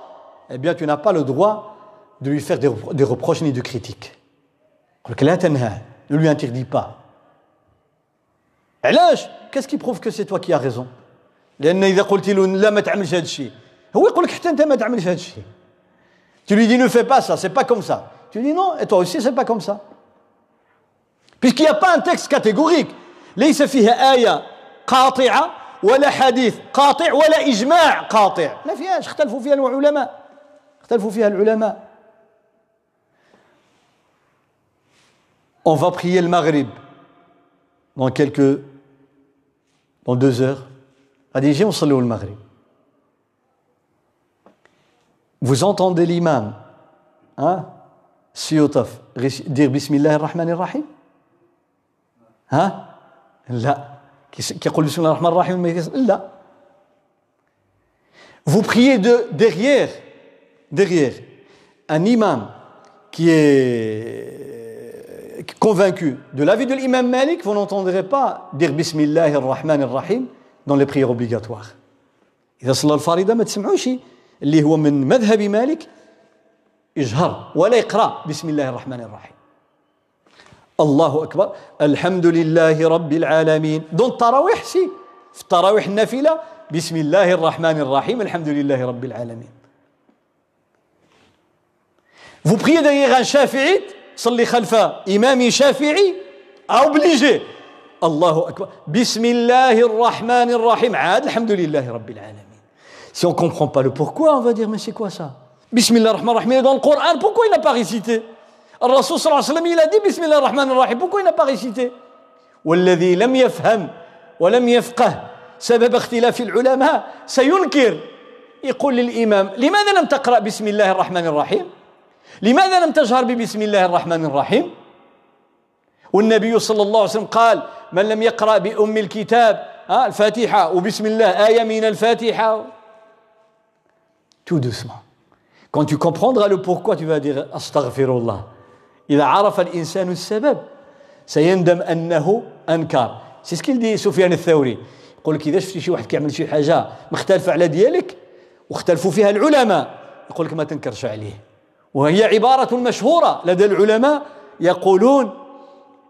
eh bien tu n'as pas le droit de lui faire des, reproches ni de critiques. Ne lui interdis pas. Qu'est-ce qui prouve que c'est toi qui as raison? Tu lui dis ne fais pas ça, c'est pas comme ça. Tu dis non, et toi aussi c'est pas comme ça. Puisqu'il n'y a pas un texte catégorique. ليس فيها آية قاطعة ولا حديث قاطع ولا إجماع قاطع ما فيهاش اختلفوا فيها العلماء اختلفوا فيها العلماء On va prier le Maghrib dans quelques dans deux heures غادي نجي نصليو المغرب vous entendez l'imam hein, سيوطف dire Bismillah ar-Rahman ar-Rahim ها لا كيقول بسم الله الرحمن الرحيم لا vous priez de derrière derrière un imam qui est convaincu de l'avis de l'imam Malik vous n'entendrez pas dire Bismillah ar-Rahman ar-Rahim dans les prières obligatoires إذا صلى الفريضة ما تسمعوش اللي هو من مذهب مالك يجهر ولا يقرأ بسم الله الرحمن الرحيم الله أكبر الحمد لله رب العالمين دون التراويح سي في التراويح النافلة بسم الله الرحمن الرحيم الحمد لله رب العالمين Vous priez derrière un صلي خلف إمام شافعي obligé الله أكبر بسم الله الرحمن الرحيم عاد الحمد لله رب العالمين Si on ne comprend pas le pourquoi, on va dire, mais c'est quoi ça? Bismillah ar-Rahman ar-Rahim, dans le Coran, pourquoi il n'a pas récité? الرسول صلى الله عليه وسلم il بسم الله الرحمن الرحيم. pourquoi il récité والذي لم يفهم ولم يفقه سبب اختلاف العلماء سينكر. يقول للإمام لماذا لم تقرأ بسم الله الرحمن الرحيم؟ لماذا لم تجهر ببسم الله الرحمن الرحيم؟ والنبي صلى الله عليه وسلم قال من لم يقرأ بأم الكتاب الفاتحة وبسم الله آية من الفاتحة. Tout doucement. Quand tu comprendras le pourquoi tu vas dire أستغفر الله. إذا عرف الإنسان السبب سيندم أنه أنكر. c'est ce qu'il dit سفيان الثوري يقول لك إذا شفتي شي واحد كيعمل شي حاجة مختلفة على ديالك واختلفوا فيها العلماء يقول لك ما تنكرش عليه. وهي عبارة مشهورة لدى العلماء يقولون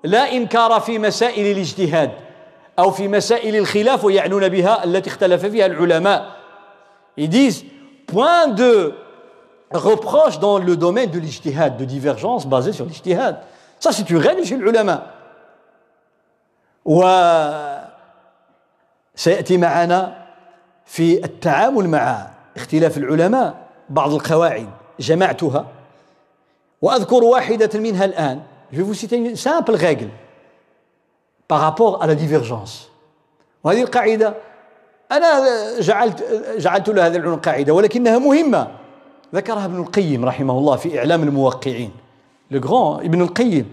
لا إنكار في مسائل الاجتهاد أو في مسائل الخلاف ويعنون بها التي اختلف فيها العلماء. Disent point de reproche dans le domaine de l'ijtihad, de divergence basée sur l'ijtihad. Ça, c'est une règle chez l'ulama. وسيأتي معنا في التعامل مع اختلاف العلماء بعض القواعد جمعتها وأذكر واحدة منها الآن je vais vous citer une simple règle par rapport à la divergence وهذه القاعدة أنا جعلت جعلت لها هذه العلوم قاعدة ولكنها مهمة ذكرها ابن القيم رحمه الله في إعلام الموقعين le grand Ibn al-Qayyim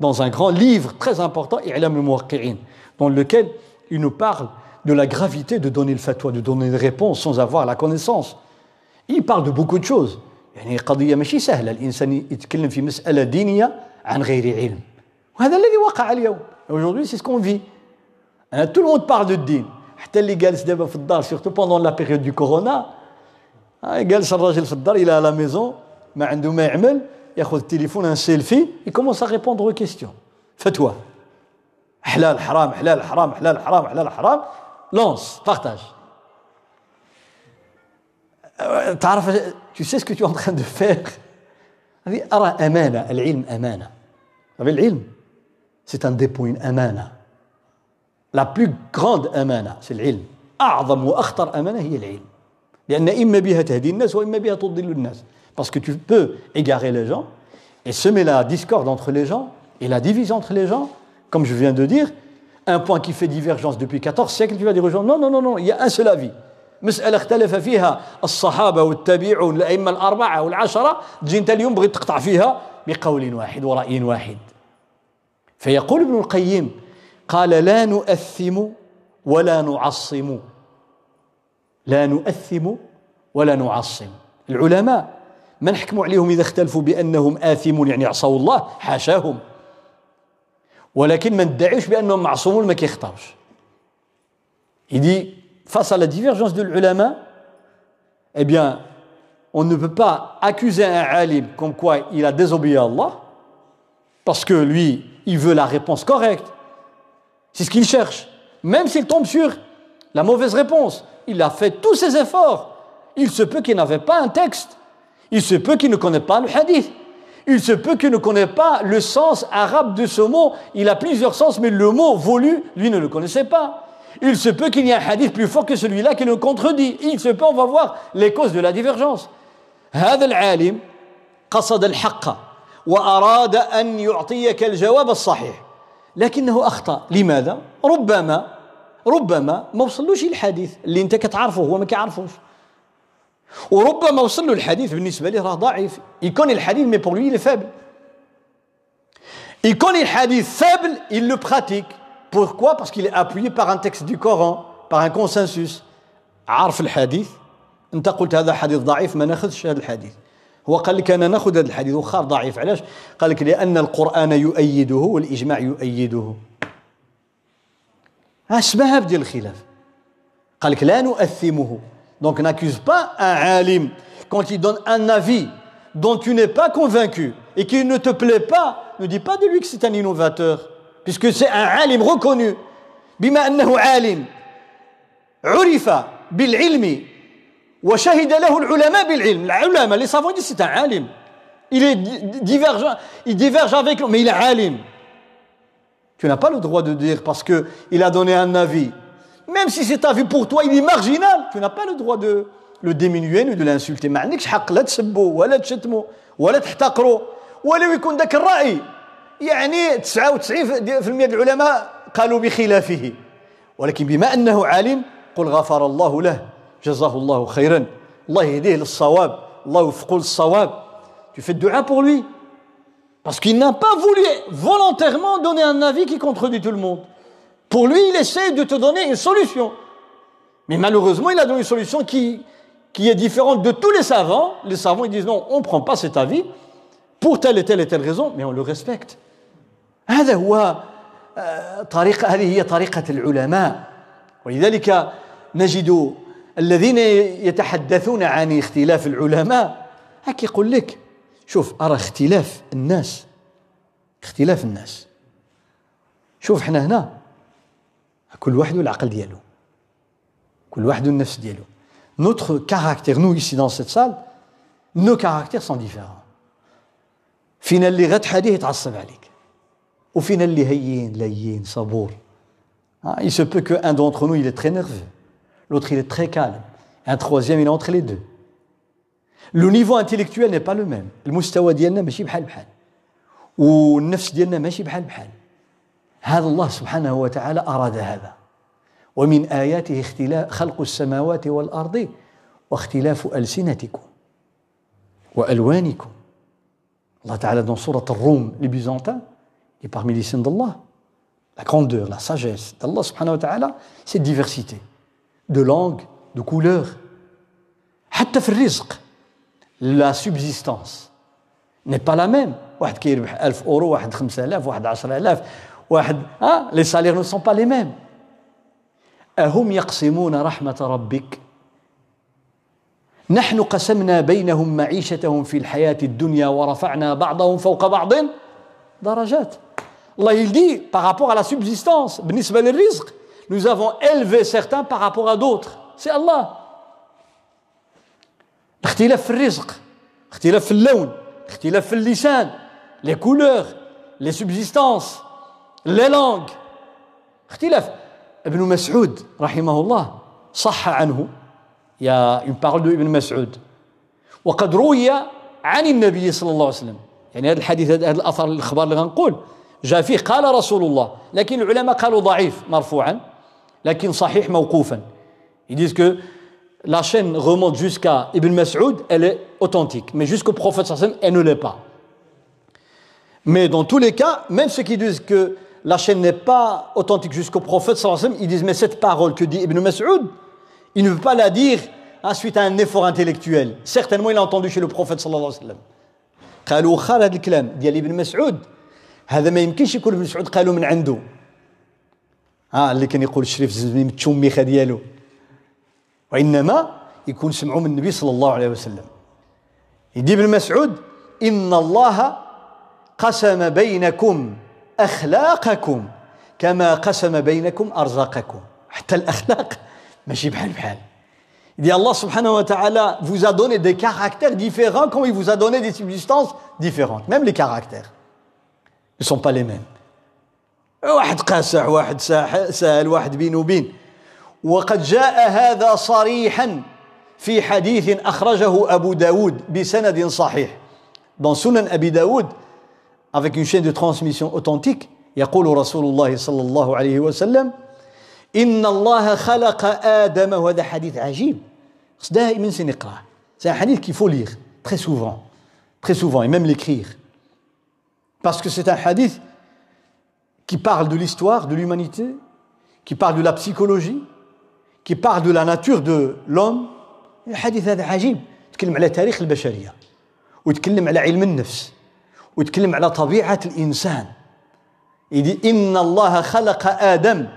dans un grand livre très important إعلام الموقعين dans lequel il nous parle de la gravité de donner le fatwa de donner une réponse sans avoir la connaissance il parle de beaucoup de choses يعني قضية ماشي سهلة الإنسان يتكلم في مسألة دينية عن غير علم وهذا الذي وقع اليوم aujourd'hui c'est ce qu'on vit tout le monde parle de الدين حتى اللي جالس دابا في الدار سيرتو بوندون لا بيريود دو كورونا جالس الراجل في الدار à la maison ما عنده ما يعمل ياخذ التليفون en selfie il commence à répondre question فتوى حلال حرام حلال حرام حلال حرام حلال حرام. لونس بارتاج تعرف tu sais ce que tu es en train de faire هذه أرى أمانة العلم أمانة العلم c'est un dépôt une أمانة La plus grande amana, c'est l'ilm. أعظم وأخطر أمانة هي العلم. Parce que tu peux égarer les gens et semer la discorde entre les gens et la division entre les gens, comme je viens de dire, un point qui fait divergence depuis 14 siècles, tu vas dire aux gens, non, non, non, non, il y a un seul avis. مسألة اختلف فيها الصحابة والتابعون الأئمة الأربعة والعشرة تجي أنت اليوم بغيت تقطع فيها بقول واحد ورأي واحد فيقول ابن القيم قال لا نؤثم ولا نعصم لا نؤثم ولا نعصم العلماء ما نحكموا عليهم إذا اختلفوا بأنهم آثمون يعني عصوا الله حاشاهم ولكن ما ندعيوش بأنهم معصومون ما كيخطاوش Il dit, face à la divergence de l'ulama, eh bien, on ne peut pas accuser un alim comme quoi il a désobéi à Allah, parce que lui, il veut la réponse correcte. C'est ce qu'il cherche. Même s'il tombe sur la mauvaise réponse, il a fait tous ses efforts. Il se peut qu'il n'avait pas un texte. Il se peut qu'il ne connaît pas le hadith. Il se peut qu'il ne connaît pas le sens arabe de ce mot. Il a plusieurs sens, mais le mot voulu, lui ne le connaissait pas. Il se peut qu'il y ait un hadith plus fort que celui-là qui le contredit. Il se peut, on va voir les causes de la divergence. هذا العالم قصد الحق وأراد أن يعطيك الجواب الصحيح لكنه أخطأ لماذا؟ ربما ربما ما وصلوش الحديث اللي أنت كتعرفه هو ما كيعرفوش. وربما وصل له الحديث بالنسبة له راه ضعيف. connaît le hadith mais pour lui il est faible il le pratique. Pourquoi? Parce qu'il est appuyé par un texte du Coran par un consensus. عارف الحديث؟ أنت قلت هذا حديث ضعيف ما ناخذش هذا الحديث. هو قال لك أنا ناخذ هذا الحديث وخار ضعيف. علاش؟ قال لك لأن القرآن يؤيده والإجماع يؤيده. اسمها بديال الخلاف قال لك لا نؤثمه Donc n'accuse pas un alim quand il donne un avis dont tu n'es pas convaincu et qui ne te plaît pas, ne dis pas de lui que c'est un innovateur, puisque c'est un alim reconnu. بما أنه عالم عرف بالعلم وشهد له العلماء بالعلم العلماء les savants disent c'est un alim il est divergent il diverge avec lui mais il est alim Tu n'as pas le droit de dire parce que il a donné un avis. Même si cet avis pour toi il est marginal tu n'as pas le droit de le diminuer ni de l'insulter. ما عندكش حق لا تسبه ولا تشتمه ولا تحتقره ولو يكون ذاك الرأي يعني 99% من العلماء قالوا بخلافه. ولكن بما أنه عالم قل غفر الله له جزاه الله خيرا. الله يهديه للصواب الله يوفقه للصواب. Tu fais du'a pour lui parce qu'il n'a pas voulu volontairement donner un avis qui contredit tout le monde Pour lui, il essaie de te donner une solution. Mais malheureusement, il a donné une solution qui, qui est différente de tous les savants. Les savants, ils disent non, on ne prend pas cet avis pour telle et telle et telle raison, mais on le respecte. هذا هو طريقة هذه هي طريقة العلماء ولذلك نجد الذين يتحدثون عن اختلاف العلماء هكي يقول لك شوف أرى اختلاف الناس اختلاف الناس شوف احنا هنا كل واحد والعقل ديالو كل واحد والنفس ديالو notre caractère nous ici dans cette salle nos caractères sont différents فينا اللي غتحاديه يتعصب عليك وفينا اللي هين لين صبور il se peut qu'un d'entre nous il est très nerveux l'autre il est très calme un troisième il est entre les deux Le niveau intellectuel n'est pas le même. المستوى ديالنا ماشي بحال بحال والنفس ديالنا ماشي بحال بحال هذا الله سبحانه وتعالى أراد هذا ومن آياته اختلاف خلق السماوات والأرض واختلاف ألسنتكم وألوانكم الله تعالى dans سورة الروم les Byzantins et parmi les signes d'Allah la grandeur, la sagesse d'Allah subhanahu wa ta'ala cette diversité de langue, de couleur. حتى في الرزق la subsistance n'est pas la même. واحد كيربح 1000 اورو واحد 5000 واحد 10000 واحد ها les salaires ne sont pas les mêmes أهم يقسمون رحمة ربك نحن قسمنا بينهم معيشتهم في الحياة الدنيا ورفعنا بعضهم فوق بعض درجات الله dit par rapport à la subsistance بالنسبة للرزق nous avons élevé certains par rapport à d'autres. C'est Allah. اختلاف في الرزق اختلاف في اللون اختلاف في اللسان les couleurs les subsistances les langues. اختلاف. ابن مسعود رحمه الله صح عنه. يا une parole de ابن مسعود. وقد روي عن النبي صلى الله عليه وسلم. يعني هذا الحديث هذا الأثر الإخبار اللي غنقول. جاء فيه قال رسول الله. لكن العلماء قالوا ضعيف مرفوعا. لكن صحيح موقوفا. Ils la chaîne remonte jusqu'à Ibn Mas'ud elle est authentique mais jusqu'au prophète sallallahu elle ne l'est pas mais dans tous les cas même ceux qui disent que la chaîne n'est pas authentique jusqu'au prophète sallallahu ils disent mais cette parole que dit Ibn Mas'ud, il ne veut pas la dire suite à un effort intellectuel. Certainement il a entendu chez le prophète sallallahu alayhi wa sallam. قالوا خال هذا الكلام ديال ابن مسعود هذا ما يمكنش يكون ابن مسعود قالوا من عنده ها اللي كان يقول الشريف الزبني متشوميخه ديالو وإنما يكون سمعوا من النبي صلى الله عليه وسلم. يدي ابن مسعود إن الله قسم بينكم أخلاقكم كما قسم بينكم أرزاقكم. حتى الأخلاق ماشي بحال بحال. يدي الله سبحانه وتعالى vous a donné des caractères différents. Comme il vous a donné des substances différentes? Même les caractères ne sont pas les mêmes. واحد قاسح واحد ساحل واحد بين وبين وقد جاء هذا صريحا في حديث أخرجه أبو داود بسند صحيح dans Sunan Abi Daoud avec une chaîne de transmission authentique يقول رسول الله صلى الله عليه وسلم إن الله خلق آدم وهذا حديث عجيب دائما سنقرأه C'est un hadith qu'il faut lire très souvent, très souvent, et même l'écrire. Parce que c'est un hadith qui parle de l'histoire de l'humanité, qui parle de la psychologie, qui parle de la nature de l'homme. الحديث هذا عجيب يتكلم على تاريخ البشرية ويتكلم على علم النفس ويتكلم على طبيعة الإنسان يدي إن الله خلق آدم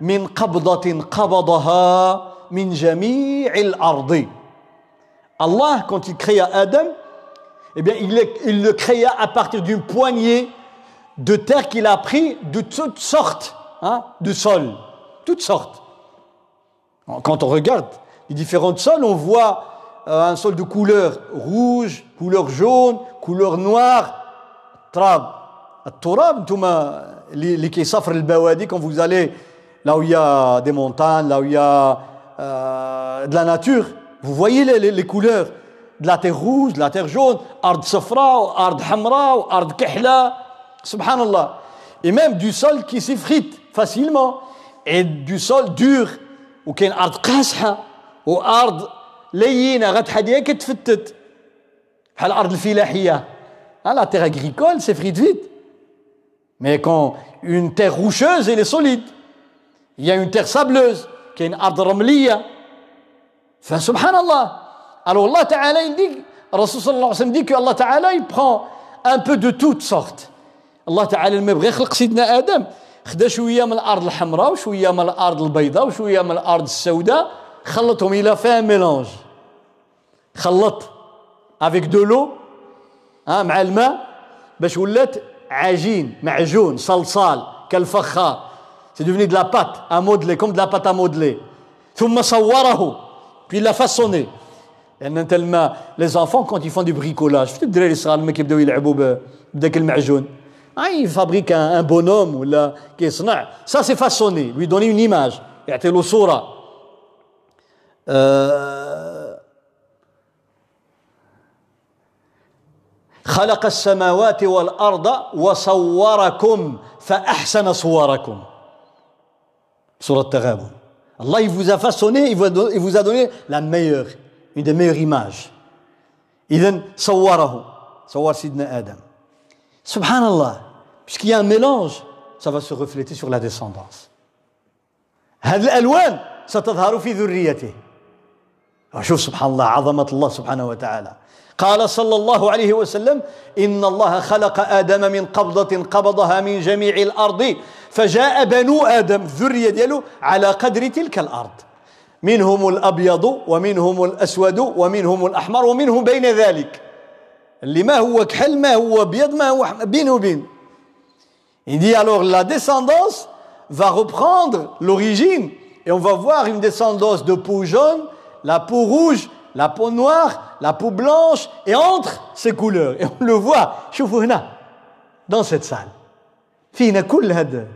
من قبضة قبضها من جميع الأرض Allah, quand il créa Adam, eh bien, il, il le créa à partir d'une poignée de terre qu'il a pris de toutes sortes hein, de sols, toutes sortes. Quand on regarde les différents sols, on voit euh, un sol de couleur rouge, couleur jaune, couleur noire. Trab. Turab, les qui s'offrent le bawadi, quand vous allez là où il y a des montagnes, là où il y a euh, de la nature, vous voyez les, les, les, couleurs de la terre rouge, de la terre jaune, أرض صفرا، أرض حمرا، أرض كحلا، سبحان الله. Et même du sol qui s'effrite facilement, et du sol dur, وكاين أرض قاسحه وأرض لينة غتحديها كتفتت بحال الأرض الفلاحية؟ la terre agricole s'effrite vite mais quand une terre rocheuse elle est solide y a une terre sableuse كاين ارض رمليه فسبحان الله alors الله تعالى il dit que الرسول صلى الله عليه وسلم il dit que الله تعالى il prend un peu de toutes sortes الله تعالى ما بغى يخلق سيدنا آدم خدا شوية من الأرض الحمراء وشوية من الأرض البيضاء وشوية من الأرض السوداء خلطهم il a fait un mélange. خلط avec de l'eau ها مع الماء باش ولات عجين معجون صلصال كالفخار. c'est devenu de la pâte à modeler comme de la pâte à modeler ثم صوره il l'a façonné. لأن أنت الماء les enfants quand ils font des bricolages شفت الدراري الصغار لما كيبداو يلعبوا بداك المعجون. il fabrique un bonhomme ولا كيصنع ça c'est façonner lui donner une image. يعطي له صوره خلق السماوات والأرض وصوركم فأحسن صوركم. سورة التغابن Allah il vous a façonné il vous a donné la meilleure une des meilleures images. إذن صوره صور سيدنا آدم الله puisqu'il y a un mélange ça va se refléter sur la descendance. هذه الألوان ستظهر في ذريته. شوف سبحان الله عظمة الله سبحانه وتعالى. قال صلى الله عليه وسلم إن الله خلق آدم من قبضة قبضها من جميع الأرض فجاء بنو آدم الذرية ديالو على قدر تلك الأرض. منهم الأبيض ومنهم الأسود ومنهم الأحمر ومنهم بين ذلك. اللي ما هو كحل ما هو أبيض ما هو بين وبين Il dit alors la descendance va reprendre l'origine et on va voir une descendance de peau jaune, la peau rouge, la peau noire, la peau blanche, et entre ces couleurs. Et on le voit, شوفوا هنا, dans cette salle. فينا كل هذا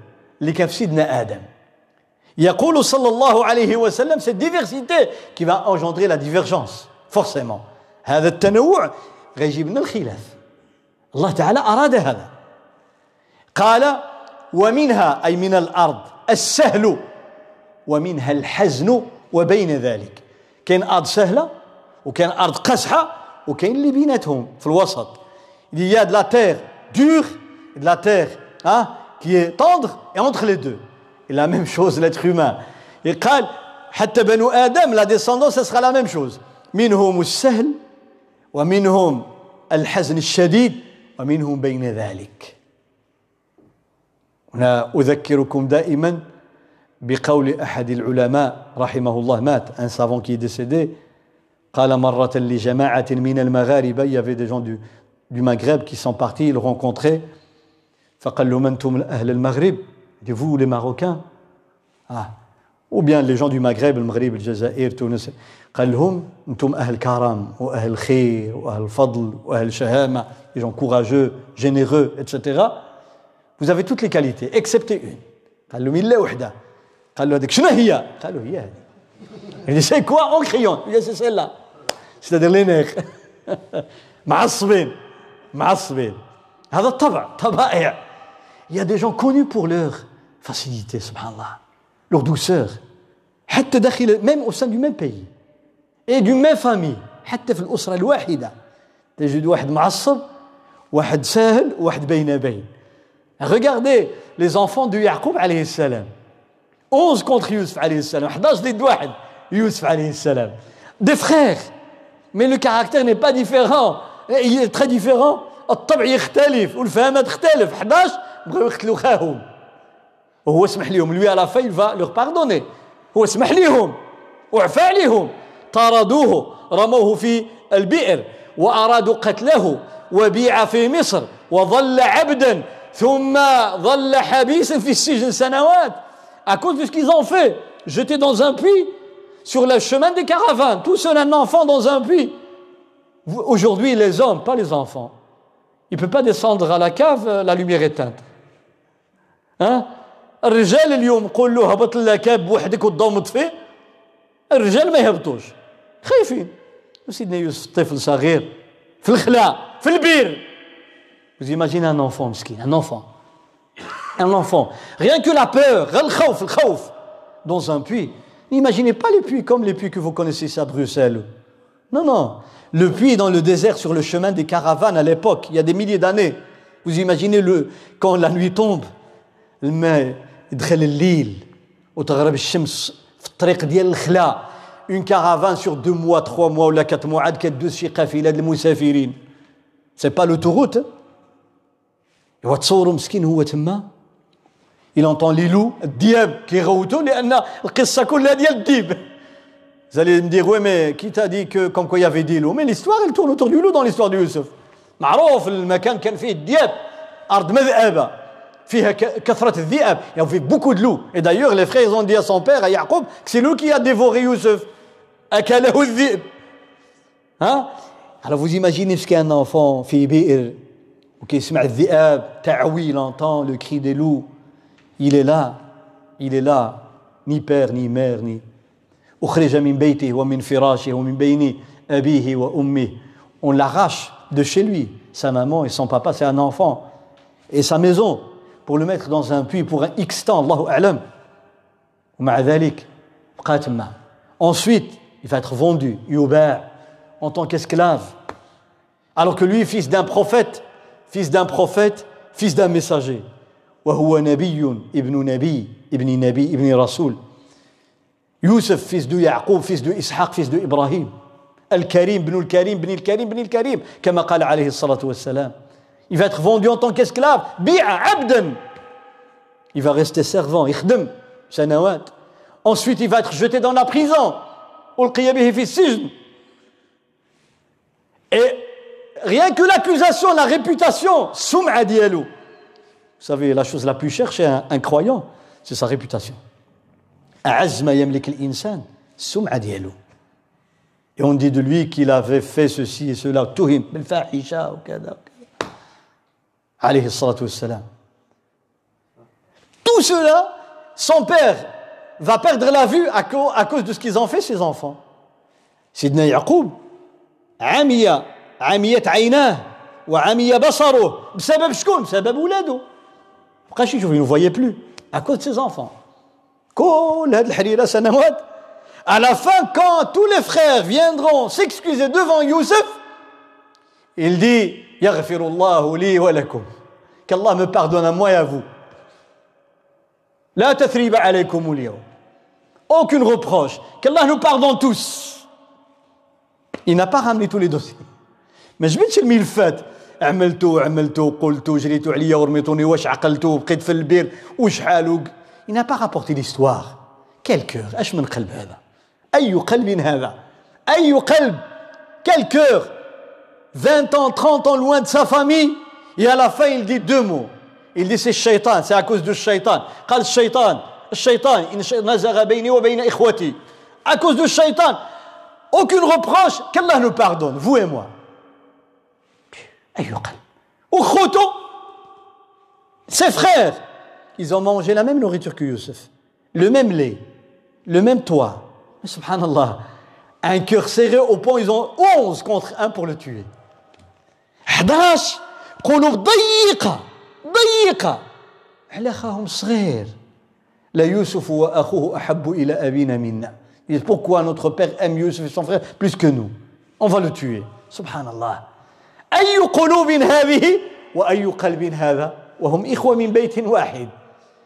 اللي كان في سيدنا آدم. يقول صلى الله عليه وسلم cette diversité qui va engendrer la divergence, forcément. هذا التنوع غيجيب لنا الخلاف. الله تعالى أراد هذا. قال ومنها أي من الأرض السهل ومنها الحزن وبين ذلك. كاين أرض سهلة وكاين أرض قزحة وكاين اللي بيناتهم في الوسط. Il y a de la terre dure et de la terre hein, qui est tendre et entre les deux. Et la même chose l'être humain. Il قال حتى بنو la descendance ce sera la même chose. منهم السهل ومنهم الحزن الشديد ومنهم بين ذلك. هنا أذكركم دائما بقول أحد العلماء رحمه الله مات un savant qui est décédé قال مرة لجماعة من المغاربة il y avait des gens du, du Maghreb qui sont partis ils rencontraient فقال لهم أنتم أهل المغرب؟ Dit vous les Marocains ah. ou bien les gens du Maghreb المغرب الجزائر تونس قال لهم أنتم أهل كرم وأهل خير وأهل فضل وأهل شهامة les gens courageux généreux etc vous avez toutes les qualités excepté une قال لهم إلا وحدة قال له هذيك شنو هي قالوا هي هذه il dit c'est quoi en crayon il dit c'est celle-là c'est-à-dire les nègres معصبين معصبين هذا الطبع طبائع il y a des gens connus pour leur facilité subhanallah Leur douceur même au sein du même pays et d'une même famille حتى في الأسرة الواحدة تجد واحد معصب واحد ساهل واحد بين بين Regardez les enfants de Yaqub alayhi salam. 11 contre Yusuf alayhi salam. 11 ضد واحد Yusuf alayhi salam. Des frères. Mais le caractère n'est pas différent. Il est très différent. الطبع يختلف والفهمة تختلف 11 بغاو يقتلوا خاهم lui à la fin il va leur pardonner هو سمح لهم وعفى عليهم طردوه رموه في البئر وأرادوا قتله وبيع في مصر وظل عبدا ثم ظل حبيسا في السجن سنوات à cause de ce qu'ils ont fait jeté dans un puits sur le chemin des caravanes tout seul un enfant dans un puits aujourd'hui les hommes pas les enfants il ne peut pas descendre à la cave la lumière éteinte hein الرجال اليوم قول له هبط لك بوحدك والضوء مطفي الرجال ما يهبطوش خايفين وسيدنا يوسف طفل صغير في الخلاء في البير Vous imaginez un enfant, مسكين, un enfant. Un enfant. Rien que la peur, le khawf, le khawf, dans un puits. N'imaginez pas les puits comme les puits que vous connaissez ici à Bruxelles. Non, non. Le puits dans le désert sur le chemin des caravanes à l'époque, il y a des milliers d'années. Vous imaginez le, quand la nuit tombe, الماء يدخل الليل وتغرب الشمس في الطريق ديال الخلا. une caravane sur deux mois trois mois ولا quatre mois عاد كدوز شي قافلة المسافرين c'est pas l'autoroute وتصوروا مسكين هو تما. Il entend les loups الدياب كيغوتوا لأن القصة كلها ديال الديب. Vous allez me dire, oui, mais qui t'a dit que comme quoi il y avait des loups Mais l'histoire, elle tourne autour du loup dans l'histoire de Youssef. معروف المكان كان فيه الدياب. أرض الذئاب il y avait beaucoup de loups et d'ailleurs les frères ils ont dit à son père à Jacob que c'est lui qui a dévoré Youssef أكله الذئب hein alors vous imaginez ce qu'est un enfant في بئر وكيسمع الذئاب تعوي il entend le cri des loups il est là il est là ni père ni mère ni أخرج من بيته ومن فراشه ومن بين أبيه وأمه on l'arrache de chez lui sa maman et son papa c'est un enfant et sa maison pour le mettre dans un puits pour un X temps, Allahu A'lam. Ensuite, il va être vendu, yuba, en tant qu'esclave. Alors que lui, fils d'un prophète, fils d'un prophète, fils d'un messager. وهو نبي ابن نبي ابن نبي ابن رسول يوسف fils de يعقوب fils de إسحاق fils de إبراهيم الكريم بن الكريم بن الكريم بن الكريم كما قال عليه الصلاة والسلام Il va être vendu en tant qu'esclave. Bi'a abdan. Il va rester servant. Ensuite, il va être jeté dans la prison. Et rien que l'accusation, la réputation, sum'a Vous savez, la chose la plus chère chez hein, un, croyant, c'est sa réputation. Et on dit de lui qu'il avait fait ceci et cela, tuhim عليه الصلاة والسلام tout cela son père va perdre la vue à cause, à cause de ce qu'ils ont fait ses enfants سيدنا يعقوب عمي عميت عيناه وعمي بصره بسبب شكون بسبب ولاده بقاش يشوف il ne voyait plus à cause de ses enfants كل هذه الحريره سنوات à la fin quand tous les frères viendront s'excuser devant Youssef il dit يغفر الله لي ولكم qu'Allah me pardonne à moi et à vous لا تثريب عليكم اليوم aucune reproche qu'Allah nous pardonne tous il n'a pas ramené tous les dossiers ما جبتش الملفات عملتو عملتو قلتو جريتو عليا ورميتوني واش عقلتو بقيت في البير وشحال il n'a pas rapporté l'histoire quel cœur اش من قلب هذا اي قلب هذا اي قلب quel cœur 20 ans, 30 ans loin de sa famille, et à la fin il dit deux mots. Il dit c'est shaitan, c'est à cause du shaitan. Qal shaitan, shaitan. À cause du shaitan, aucune reproche, qu'Allah nous pardonne, vous et moi. Ukhoutou, ses frères, ils ont mangé la même nourriture que Youssef, le même lait, le même toit. Subhanallah, un cœur serré au point, ils ont 11 contre 1 pour le tuer. 11 قلوب ضيقة ضيقة. على أخاهم الصغير لا يوسف وأخوه أحب إلى أبينا منا. Pourquoi notre père aime Youssef et son frère plus que nous? On va le tuer. Subhanallah. أي قلوب هذه وأي قلب هذا؟ وهم إخوة من بيت واحد.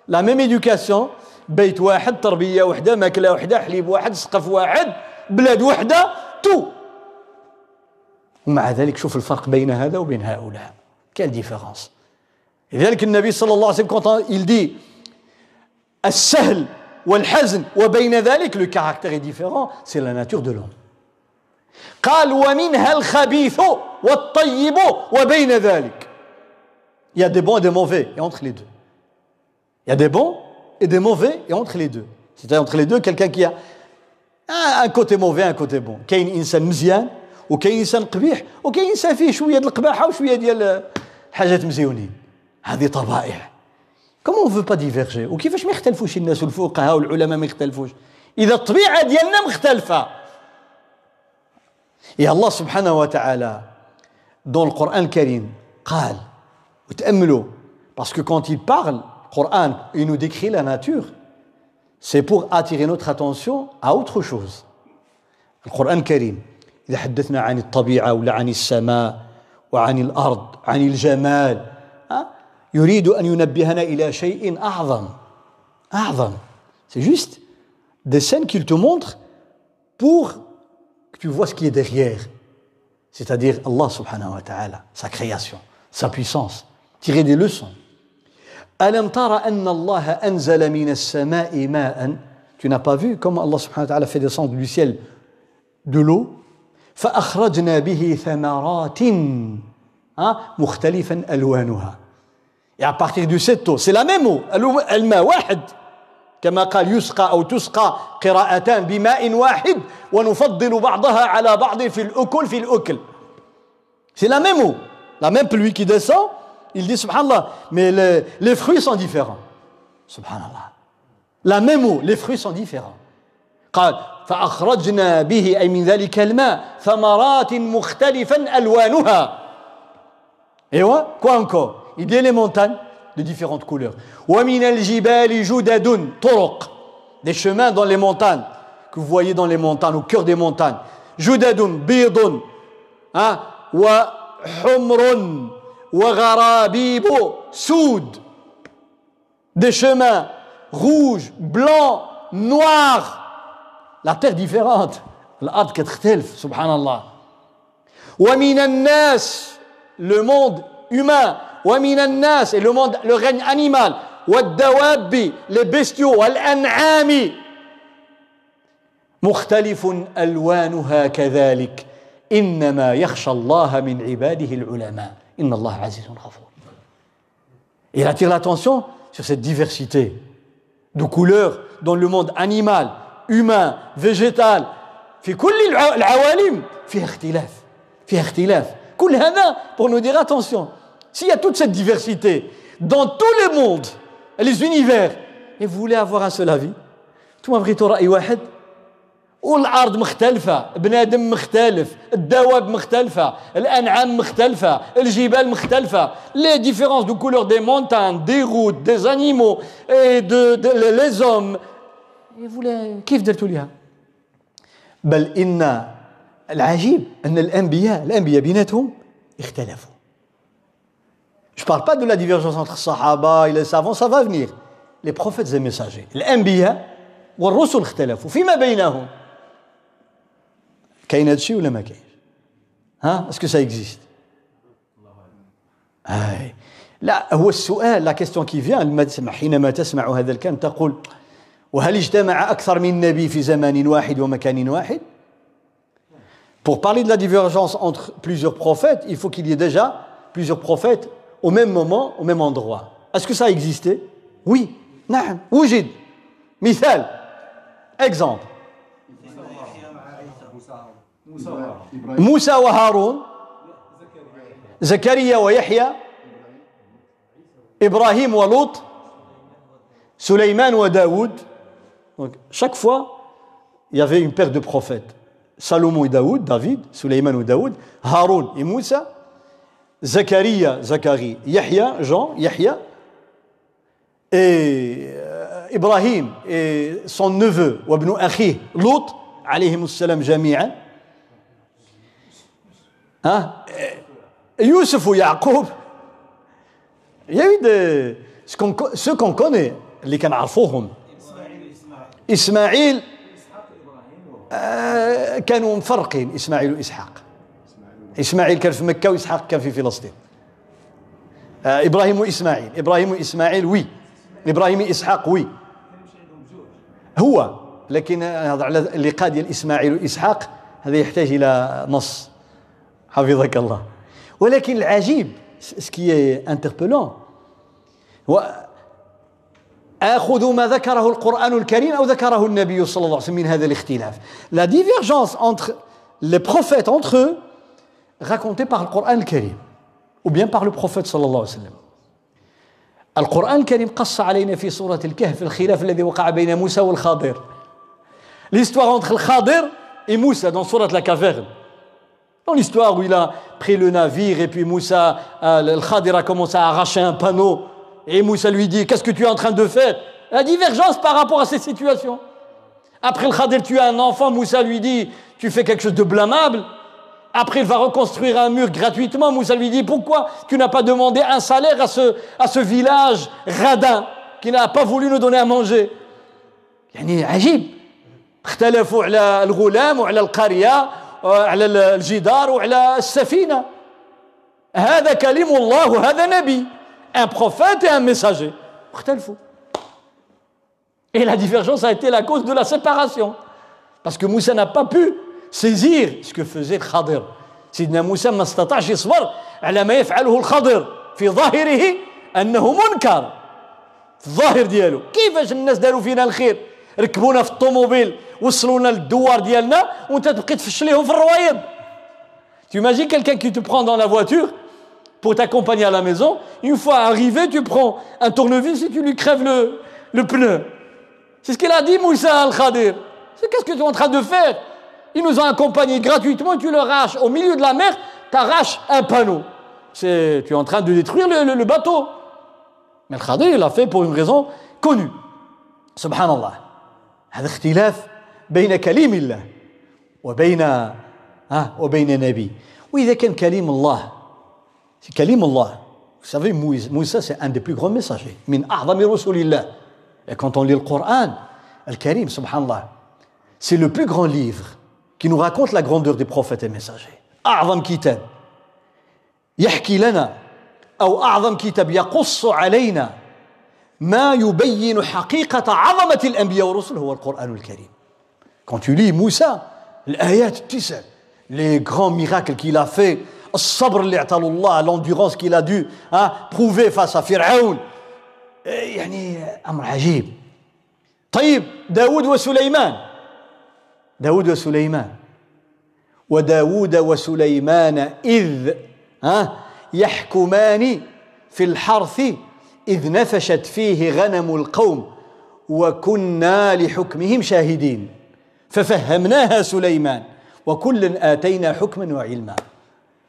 لا ميم éducation. بيت واحد تربية واحدة ماكلة واحدة حليب واحد سقف واحد بلاد واحدة تو ومع ذلك شوف الفرق بين هذا وبين هؤلاء كان ديفيرونس لذلك النبي صلى الله عليه وسلم quand il dit السهل والحزن وبين ذلك le caractère est différent c'est la nature de l'homme قال ومنها الخبيث والطيب وبين ذلك il y a des bons et des mauvais et entre les deux il y a des bons et des mauvais et entre les deux c'est-à-dire entre les deux quelqu'un qui a un côté mauvais un côté bon كاين انسان مزيان وكاين انسان قبيح وكاين انسان فيه شوية ديال القباحة وشوية ديال حاجات مزيونين. هذه طبائع. comment faut pas diverger وكيفاش ما يختلفوش الناس والفقهاء والعلماء ما يختلفوش؟ إذا الطبيعة ديالنا مختلفة. يا الله سبحانه وتعالى le Coran الكريم قال parce que quand il parle Coran il nous décrit la nature. C'est pour notre attention à autre chose. القرآن الكريم إذا حدثنا عن الطبيعة ولا عن السماء وعن الأرض عن الجمال يريد أن ينبهنا إلى شيء أعظم أعظم c'est juste des scènes qu'il te montre pour que tu vois ce qui est derrière c'est-à-dire Allah subhanahu wa ta'ala sa création sa puissance tirer des leçons ألم ترى أن الله أنزل من السماء ماء tu n'as pas vu comment Allah subhanahu wa ta'ala fait descendre du ciel de l'eau فأخرجنا به ثمرات مختلفا ألوانها Et à partir de cette eau, c'est la même eau, الماء واحد كما قال يسقى أو تسقى قراءتان بماء واحد ونفضل بعضها على بعض في الأكل في الأكل C'est la même eau, la même pluie qui descend, il dit subhanallah, mais les, les fruits sont différents. Subhanallah. La même eau, les fruits sont différents. قال فأخرجنا به أي من ذلك الماء ثمرات مختلفا ألوانها ايوا كوا انكور il dit les montagnes de différentes couleurs ومن الجبال جدد طرق des chemins dans les montagnes que vous voyez dans les montagnes au cœur des montagnes جدد بيض hein, وحمر وغرابيب سود des chemins rouges blancs noirs la terre différente الارض كتختلف سبحان الله ومن الناس le monde humain ومن الناس et le monde le règne animal والدواب les bestiaux والأنعام مختلف ألوانها كذلك إنما يخشى الله من عباده العلماء إن الله عزيز غفور Il attire l'attention sur cette diversité de couleurs dans le monde animal, humain, végétal. pour nous dire attention S'il y a toute cette diversité dans tous les mondes, les univers, et vous voulez avoir un seul avis, أنتم بغيتوا راي واحد والارض مختلفه بنادم مختلف الدواب مختلفه الانعام مختلفه الجبال مختلفه couleur des montagnes des routes des animaux et de, de les hommes et vous كيف درتوا ليها بل إن العجيب أن الأنبياء الأنبياء بيناتهم اختلفوا Je parle pas de la divergence entre Sahaba et les savants, ça va venir. Les prophètes et les messagers. الأنبياء والرسل اختلفوا فيما بينهم. كاين هذا الشيء ولا ما كاينش؟ ها؟ est-ce que ça existe؟ لا هو السؤال لا كيستيون كي فيان حينما تسمع هذا الكلام تقول وهل اجتمع أكثر من نبي في زمان واحد ومكان واحد؟ Pour parler de la divergence entre plusieurs prophètes, il faut qu'il y ait déjà plusieurs prophètes au même moment, au même endroit. Est-ce que ça a existé Oui. نعم وجد مثال exemple موسى وهارون زكريا ويحيى إبراهيم ولوط سليمان وداود donc, chaque fois, il y avait une paire de prophètes. Salomon et Daoud, David, Suleiman et Daoud, Haroun et Moussa, Zachariah, Zacharie, Yahya, Jean, Yahya, et euh, Ibrahim et son neveu, Wabnu Akhi, Lot, alayhim salam jami'a. Hein? Et Youssef ou Yaqub. Il y a eu des, ce qu'on connaît, les canards إسماعيل كانوا مفرقين إسماعيل وإسحاق. إسماعيل كان في مكة وإسحاق كان في فلسطين. إبراهيم وإسماعيل، إبراهيم وإسماعيل وي. إبراهيم إسحاق وي. هو لكن هذا على اللقاء ديال إسماعيل وإسحاق هذا يحتاج إلى نص حفظك الله ولكن العجيب سكي انتربلون هو آخذ ما ذكره القرآن الكريم أو ذكره النبي صلى الله عليه وسلم من هذا الاختلاف la divergence entre les prophètes entre eux racontée par le Coran الكريم ou bien par le prophète صلى الله عليه وسلم القرآن الكريم قص علينا في سورة الكهف الخلاف الذي وقع بين موسى والخاضر l'histoire entre le Khadir et Moussa dans Surat la caverne Dans l'histoire où il a pris le navire et puis Moussa, euh, le Khadir a commencé à arracher un panneau et Moussa lui dit Qu'est-ce que tu es en train de faire La divergence par rapport à cette situation. Après le Khadir tue un enfant, Moussa lui dit Tu fais quelque chose de blâmable. Après, il va reconstruire un mur gratuitement. Moussa lui dit Pourquoi tu n'as pas demandé un salaire à ce, à ce village radin qui n'a pas voulu nous donner à manger يعني عجيب اختلفوا على الغلام وعلى القرية على الجدار وعلى السفينة هذا كلم الله وهذا نبي un prophète et un messager اختلفوا et la divergence a été la cause de la séparation parce que Moussa n'a pas pu saisir ce que faisait Khadir سيدنا موسى ما استطاعش يصبر على ما يفعله الخضر في ظاهره انه منكر في الظاهر ديالو كيفاش الناس داروا فينا الخير ركبونا في الطوموبيل وصلونا للدوار ديالنا وانت تبقي تفش ليهم في الروايب Tu imagines quelqu'un qui te prend dans la voiture pour t'accompagner à la maison. Une fois arrivé, tu prends un tournevis et tu lui crèves le, le pneu. C'est ce qu'il a dit Moussa al-Khadir. C'est qu'est-ce que tu es en train de faire Ils nous ont accompagnés gratuitement et tu leur arraches au milieu de la mer, tu arraches un panneau. C'est, tu es en train de détruire le, le, le bateau. Mais le Khadir, il l'a fait pour une raison connue. Subhanallah. هذا اختلاف بين كليم الله وبين ها وبين نبي واذا كان كليم الله كليم الله Vous savez, Moussa, c'est un des plus grands messagers. Min a'zami rasulillah. Et quand on lit le Coran, Al-Karim, subhanallah, c'est le plus grand livre qui nous raconte la grandeur des prophètes et messagers. أعظم كتاب يحكي لنا أو أعظم كتاب يقص علينا ما يبين حقيقة عظمة الأنبياء والرسل هو القرآن الكريم Quand tu lis Moussa, l'ayat التسع, les grands miracles qu'il a fait, الصبر اللي عطاه الله, a dû hein, prouver face à Pharaon, يعني أمر عجيب. طيب داود وسليمان. داود وسليمان. وداود وسليمان إذ ها يحكمان في الحرث إذ نفشت فيه غنم القوم وكنا لحكمهم شاهدين. ففهمناها سليمان. وكلا آتينا حكما وعلما.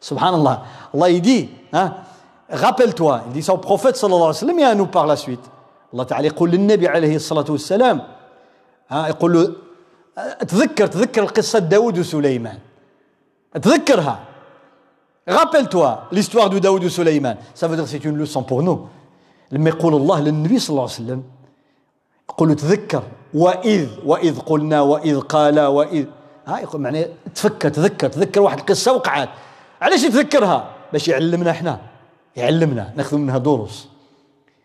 سبحان الله الله يدي ها rappelle-toi il dit ça au prophète صلى الله عليه وسلم et à nous par la suite. يقول للنبي عليه الصلاة والسلام ها يقول له تذكر تذكر قصة داود وسليمان تذكرها rappelle-toi l'histoire de Daoud et Suleiman ça veut dire c'est une leçon pour nous. لما يقول الله للنبي صلى الله عليه وسلم يقول له تذكر وإذ وإذ قلنا وإذ قال وإذ ها يقول معناه تفكر تذكر تذكر واحد القصة وقعت علاش يتذكرها باش يعلمنا احنا يعلمنا ناخذ منها دروس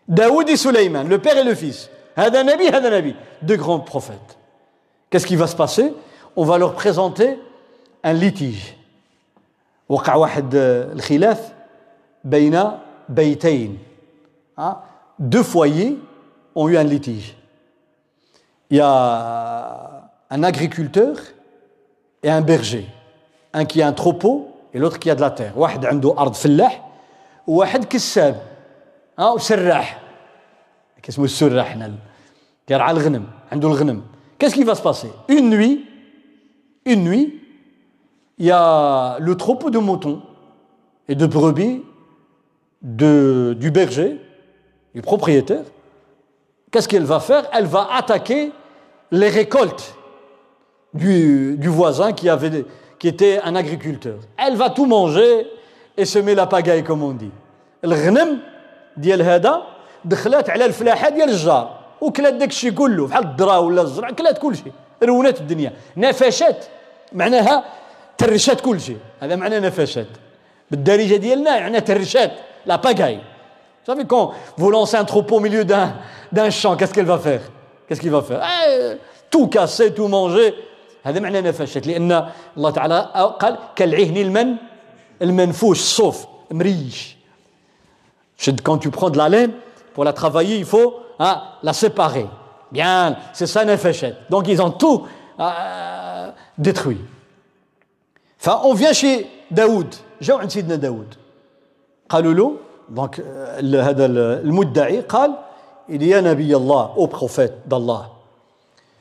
داود سليمان le père et le fils هذا نبي هذا نبي deux grands prophètes qu'est-ce qui va se passer on va leur présenter un litige وقع واحد الخلاف بين بيتين hein, deux foyers ont eu un litige. Il y a un agriculteur et un berger. Un qui a un troupeau et l'autre qui a de la terre. واحد عنده أرض فلاح وواحد كساب ها وسراح كاسمه السراح هنا يرعى الغنم عنده الغنم Qu'est-ce qui va se passer Une nuit, une nuit, il y a le troupeau de moutons et de brebis de, du berger du propriétaire, qu'est-ce qu'elle va faire Elle va attaquer les récoltes du, du voisin qui avait, qui qui était un agriculteur. Elle va tout manger et semer la pagaille, comme on dit. الغنم ديال هذا دخلات على الفلاحه ديال الجار وكلات داك الشيء كله بحال الذره ولا الزرع كلات كل شيء رونات الدنيا نفشات معناها ترشات كل شيء هذا معنى نفشات بالدارجه ديالنا يعني ترشات لا باغاي Vous savez, quand vous lancez un troupeau au milieu d'un champ, qu'est-ce qu'elle va faire Qu'est-ce qu'il va faire eh, Tout casser, tout manger. هذا معنى نفشت لأن الله تعالى قال كالعهن المن المنفوش الصوف مريش. شد quand tu prends de la laine pour la travailler il faut la séparer bien c'est ça نفشت donc ils ont tout détruit va on vient chez داوود جاو عند سيدنا داوود قالوا له donc هذا المدعي قال يا نبي الله، ô prophète d'Allah.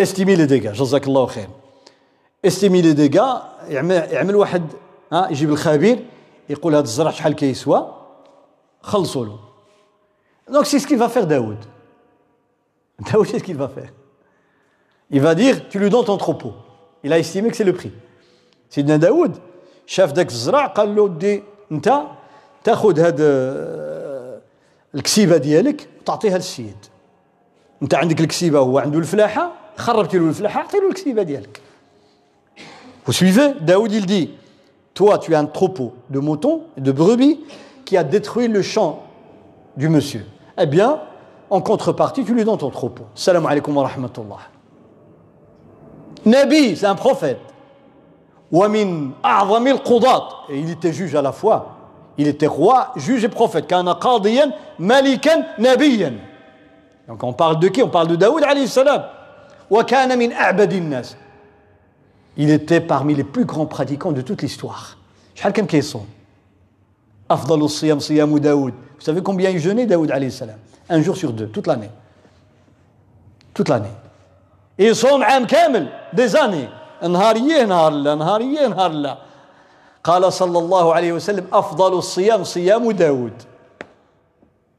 estimer les dégâts جزاك الله خير. estimer les dégâts يعمل واحد ها يجيب الخبير يقول هذا الزرع شحال كيسوى خلصوا له. donc c'est ce qu'il va faire داود داود c'est ce qu'il va faire Il va dire, tu lui donnes ton troupeau. Il a estimé que c'est le prix. سيدنا داود شاف ذاك الزرع قال له دي انت تاخذ هاد الكسيبه ديالك وتعطيها للسيد انت عندك الكسيبه وهو عنده الفلاحه خربتي له الفلاحه اعطي له الكسيبه ديالك Vous suivez Daoud il dit Toi, tu as un troupeau de moutons et de brebis qui a détruit le champ du monsieur. Eh bien, en contrepartie, tu lui donnes ton troupeau. Salam alaikum wa rahmatullah. Nabi, c'est un prophète. Wamin a'zamil qudat. Et il était juge à la fois. Il était roi, juge et prophète. Kana qadiyan, malikan, nabiyan. Donc on parle de qui On parle de Daoud alayhi salam. وكان من أعبد الناس Il était parmi les plus grands pratiquants de toute l'histoire. شحال كان كيصوم أفضل الصيام صيام داوود Vous savez combien il jeûnait داود عليه السلام Un jour sur deux, toute l'année. Toute l'année. Et صوم عام كامل Des années. نهار يه نهار لا نهار يه نهار لا قال صلى الله عليه وسلم أفضل الصيام صيام داوود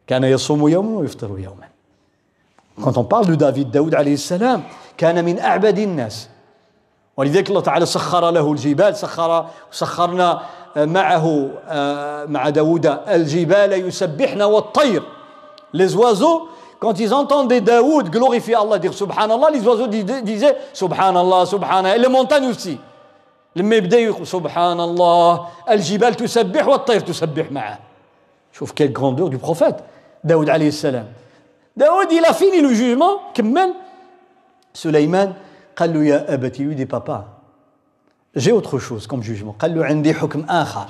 كان يصوم يوما ويفطر يوما Quand on parle de David, Daoud alayhi salam, كان من أعبد الناس ولذلك الله تعالى سخر له الجبال سخر سخرنا معه مع داود الجبال يسبحن والطير les oiseaux quand ils entendaient Daoud glorifier Allah dire subhanallah les oiseaux disaient subhanallah subhanallah et les montagnes aussi لما يبدا يقول سبحان الله الجبال تسبح والطير تسبح معه شوف quelle grandeur du prophète داود عليه السلام داود il a fini le jugement كمل سليمان قال له يا أبتي lui dit papa j'ai autre chose comme jugement قال له عندي حكم آخر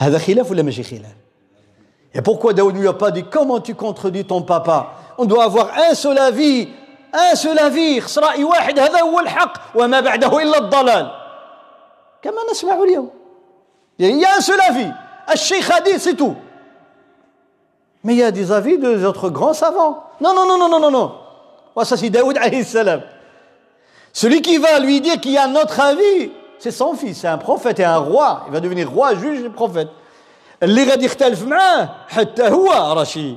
هذا خلاف ولا ماشي خلاف Et pourquoi Daoud ne lui a pas dit comment tu contredis ton papa On doit avoir un seul avis un seul avis رأي واحد هذا هو الحق وما بعده إلا الضلال كما نسمع اليوم Il y a un seul avis الشيخ dit c'est tout Mais il y a des avis de autres grands savants. Non, non, non, non, non, non, non. ça c'est Daoud alayhi salam. Celui qui va lui dire qu'il y a un autre avis, c'est son fils, c'est un prophète et un roi. Il va devenir roi, juge et prophète. اللي غادي يختلف معاه حتى هو راه شي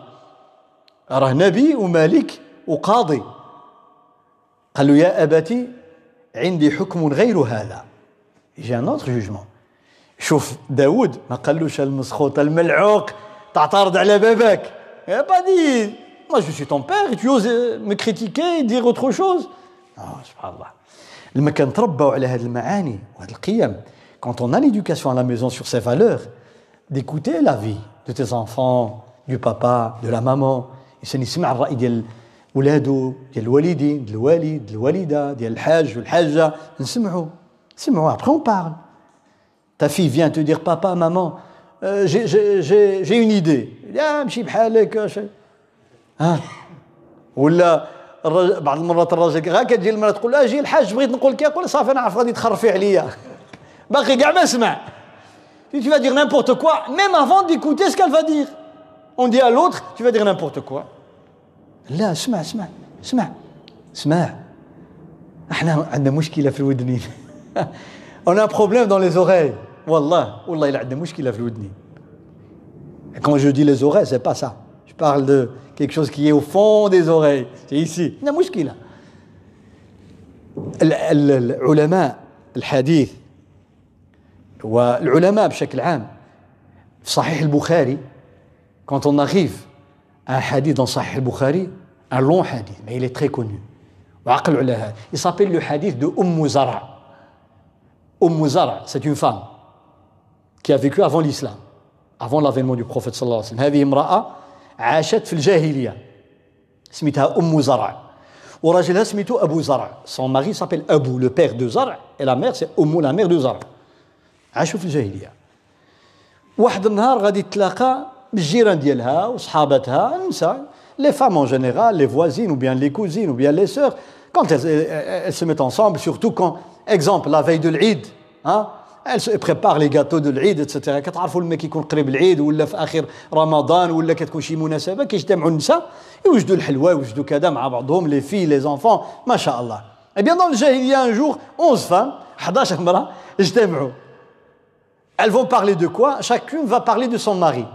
راه نبي وملك وقاضي قال له يا أبتي عندي حكم غير هذا يجي ان اوتر جوجمون شوف داود ما قالوش المسخوط الملعوق تعترض على باباك يا با دي Moi, je suis ton père et tu oses me critiquer et dire autre chose Ah, subhanallah. لما كنتربوا على هذه المعاني وهذه القيم quand on a l'éducation à la maison sur ces valeurs d'écouter la vie de tes enfants du papa de la maman الانسان يسمع الراي ديال ولادو ديال الوالدين ديال الوالد ديال الوالده ديال الحاج والحاجه نسمعوا نسمعوا après on parle ta fille vient te dire papa maman j'ai une idée. Ah مشي بحالك ها ولا بعض المرات الراجل غا كتجي المراه تقول أجي الحاج بغيت نقول لك يقول صافي أنا عارف غادي تخرفي عليا باقي كاع ما سمع tu vas dire n'importe quoi même avant d'écouter ce qu'elle va dire. On dit à l'autre tu vas dire n'importe quoi. لا اسمع اسمع اسمع اسمع إحنا عندنا مشكله في الودنين on a un problème dans les oreilles. والله والله الا عندنا مشكله في الودنين quand je dis les oreilles c'est pas ça je parle de quelque chose qui au fond des oreilles c'est ici عندنا مشكله العلماء الحديث والعلماء بشكل عام في صحيح البخاري quand on arrive un حديث dans صحيح البخاري un long حديث mais il est très connu وعقلوا على هذا il s'appelle le حديث de أم زرع أم زرع c'est une femme qui a vécu avant l'islam avant l'avènement du prophète صلى الله عليه وسلم هذه امرأة عاشت في الجاهلية سميتها أم زرع وراجلها سميتو أبو زرع son mari s'appelle Abu le père de Zara et la mère c'est Umm la mère de Zara عاشوا في الجاهليه واحد النهار غادي تلاقى بالجيران ديالها وصحابتها النساء les femmes en général, les voisines ou bien les cousines ou bien les sœurs, quand elles, elles, elles se mettent ensemble, surtout quand, exemple, la veille de l'Eid, hein, préparent les gâteaux de l'Eid, etc. كتعرفوا لما كيكون قريب العيد ولا في اخر رمضان ولا كتكون شي مناسبه كيجتمعوا النساء يوجدوا الحلوى يوجدوا كذا مع بعضهم les filles les enfants ما شاء الله. Eh bien dans le jahiliya un jour 11 femmes 11 امراه اجتمعوا elles vont parler de quoi Chacune va parler de son mari.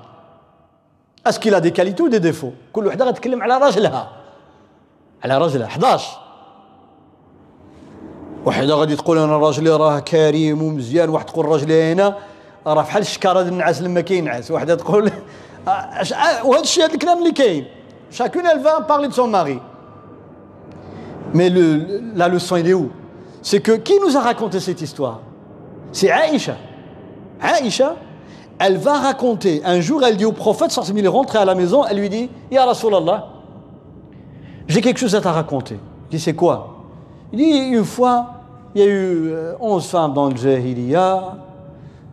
Est-ce qu'il a des qualités ou des défauts كل وحده غتكلم على راجلها على راجلها 11 وحده غادي تقول انا راجلي راه كريم ومزيان واحد تقول راجلي هنا راه بحال الشكاره النعاس لما كينعس واحده تقول وهذا الشيء هذا الكلام اللي كاين chacune elle va parler de son mari mais le, la leçon elle est où c'est que qui nous a raconté cette histoire c'est Aïcha Aïcha, elle va raconter, un jour elle dit au prophète, il est rentré à la maison, elle lui dit, Ya Rasulallah, j'ai quelque chose à te raconter. Il dit, c'est quoi Il dit, une fois, il y a eu euh, onze femmes dans le Jahiliya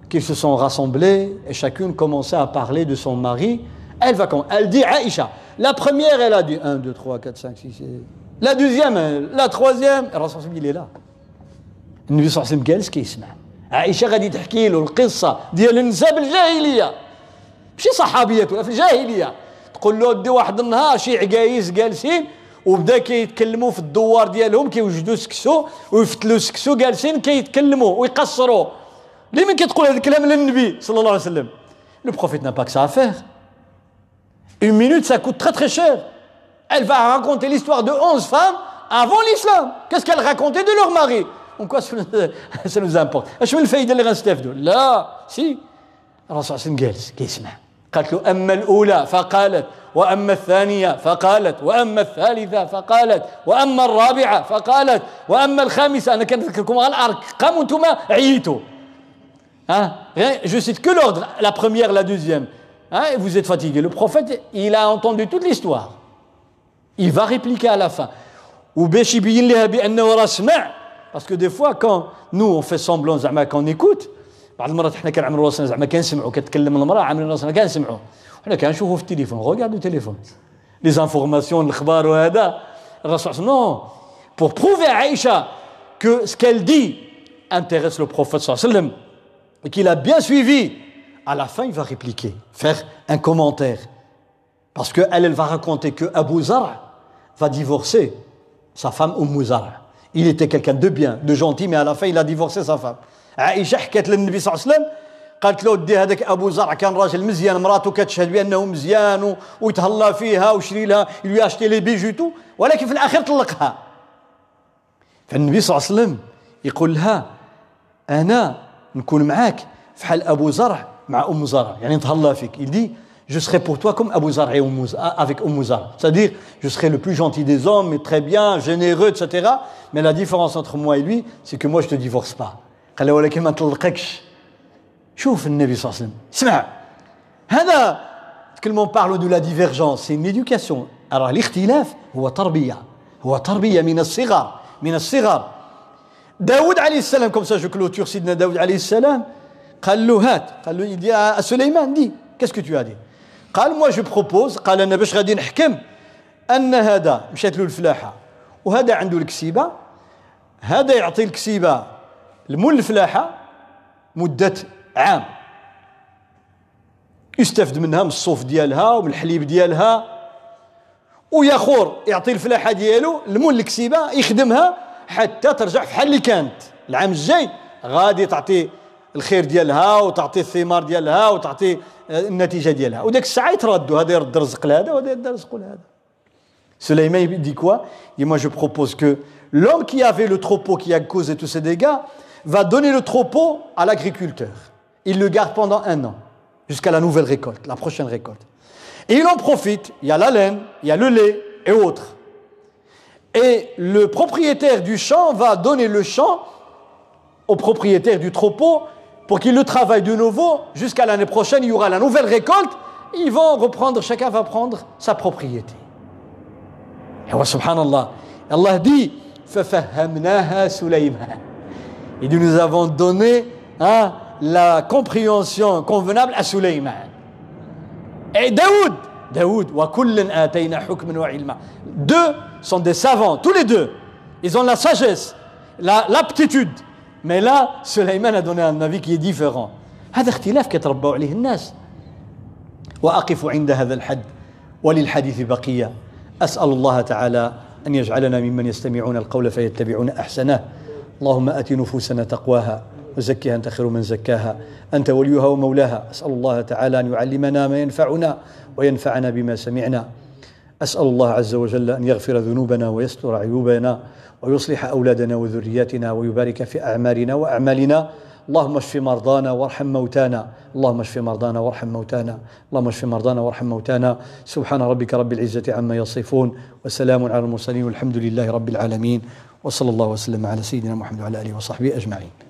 qui se sont rassemblées et chacune commençait à parler de son mari. Elle va Elle dit Aïcha. La première, elle a dit 1, 2, 3, 4, 5, 6, 7. La deuxième, la troisième, Rasul il est là. النبي صلى الله عليه وسلم جالس كيسمع عائشه غادي تحكي له القصه ديال النساء بالجاهليه ماشي صحابيات ولا في الجاهليه تقول له دي واحد النهار شي عقايس جالسين وبدا كيتكلموا في الدوار ديالهم كيوجدوا سكسو ويفتلوا سكسو جالسين كيتكلموا ويقصروا لمن كتقول هذا الكلام للنبي صلى الله عليه وسلم Le prophète n'a pas que ça à faire. Une minute, ça coûte très très cher. Elle va raconter l'histoire de 11 femmes avant l'islam. Qu'est-ce qu'elle racontait de leur mari En quoi ça nous importe اش من الفائده اللي غنستافدوا لا سي الرسول صلى الله عليه وسلم جالس كيسمع قالت له اما الاولى فقالت واما الثانية فقالت واما الثالثه فقالت واما الرابعه فقالت واما الخامسه أنا كنذكركم على الارقام وأنتم عييتوا ها je cite que l'ordre la première la deuxième hein, et vous êtes fatigué le prophète il a entendu toute l'histoire il va répliquer à la fin وباش يبين لها بانه راه سمع que des fois, quand nous, on fait semblant زعما qu'on écoute بعض المرات احنا كنعملوا راسنا زعما كنسمعوا كتكلم المراه عاملين راسنا كنسمعوا حنا كنشوفوا في التليفون غوغاردو التليفون لي زانفورماسيون الاخبار وهذا الرسول نو pour prouver à Aïcha que ce qu'elle dit intéresse le prophète sallallahu alayhi wa sallam et qu'il a bien suivi à la fin il va répliquer faire un commentaire parce que elle elle va raconter que Abu Zar va divorcer sa femme Umm Zar il était quelqu'un de bien de gentil mais à la fin il a divorcé sa femme عائشة حكت للنبي صلى الله عليه وسلم قالت له دي هذاك أبو زرع كان راجل مزيان مراته كتشهد بأنه مزيان ويتهلا فيها وشري لها اشتي لي بيجو تو ولكن في الاخير طلقها فالنبي صلى الله عليه وسلم يقول لها أنا نكون معاك في حال أبو زرع مع أم زرع يعني نتهلا فيك يدي je serai pour toi comme Abu Zar et avec Umm. C'est-à-dire, je serai le plus gentil des hommes, mais très bien, généreux, etc. Mais la différence entre moi et lui, c'est que moi, je ne te divorce pas. قال له ولكن ما نطلقكش شوف النبي صلى الله عليه وسلم. اسمع هذا كلمة parle de la divergence c'est une éducation. Alors الاختلاف هو تربية هو تربية من الصغر من الصغر. داود عليه السلام comme ça je clôture سيدنا داود عليه السلام قال له هات. قال له dis qu'est-ce que tu as dit قال moi je propose قال أنا باش غادي نحكم أن هذا مشات له الفلاحة وهذا عنده الكسيبة هذا يعطي الكسيبة. المول الفلاحة مدة عام. يستفد منها من الصوف ديالها ومن الحليب ديالها. وياخور يعطي الفلاحة ديالو المول الكسيبة يخدمها حتى ترجع في حال اللي كانت. العام الجاي غادي تعطي الخير ديالها وتعطي الثمار ديالها وتعطي النتيجة ديالها. وداك الساعة يتردوا هذا يرد الرزق لهذا وهذا يرد الرزق لهذا. Suleiman dit quoi? Il dit Moi je propose que l'homme qui avait le troupeau qui a causé tous va donner le troupeau à l'agriculteur. Il le garde pendant un an, jusqu'à la nouvelle récolte, la prochaine récolte. Et il en profite. Il y a la laine, il y a le lait et autres. Et le propriétaire du champ va donner le champ au propriétaire du troupeau pour qu'il le travaille de nouveau jusqu'à l'année prochaine. Il y aura la nouvelle récolte. Ils vont reprendre, chacun va prendre sa propriété. Et subhanallah, Allah dit Il dit nous avons donné hein, la compréhension convenable à Suleiman. Et Daoud, Daoud, Deux sont des savants, tous les deux. Ils ont la sagesse, l'aptitude. Mais là, Suleiman a donné un avis qui est différent. هذا اختلاف كيتربوا عليه الناس وأقف عند هذا الحد وللحديث بقية أسأل الله تعالى أن يجعلنا ممن يستمعون القول فيتبعون أحسنه اللهم آت نفوسنا تقواها وزكها أنت خير من زكاها. أنت وليها ومولاها. أسأل الله تعالى أن يعلمنا ما ينفعنا وينفعنا بما سمعنا. أسأل الله عز وجل أن يغفر ذنوبنا ويستر عيوبنا ويصلح أولادنا وذرياتنا ويبارك في أعمالنا وأعمالنا. اللهم اشف مرضانا وارحم موتانا. اللهم اشف مرضانا وارحم موتانا. اللهم اشف مرضانا وارحم موتانا. سبحان ربك رب العزة عما يصفون. وسلام على المرسلين والحمد لله رب العالمين. وصلى الله وسلم على سيدنا محمد وعلى آله وصحبه أجمعين.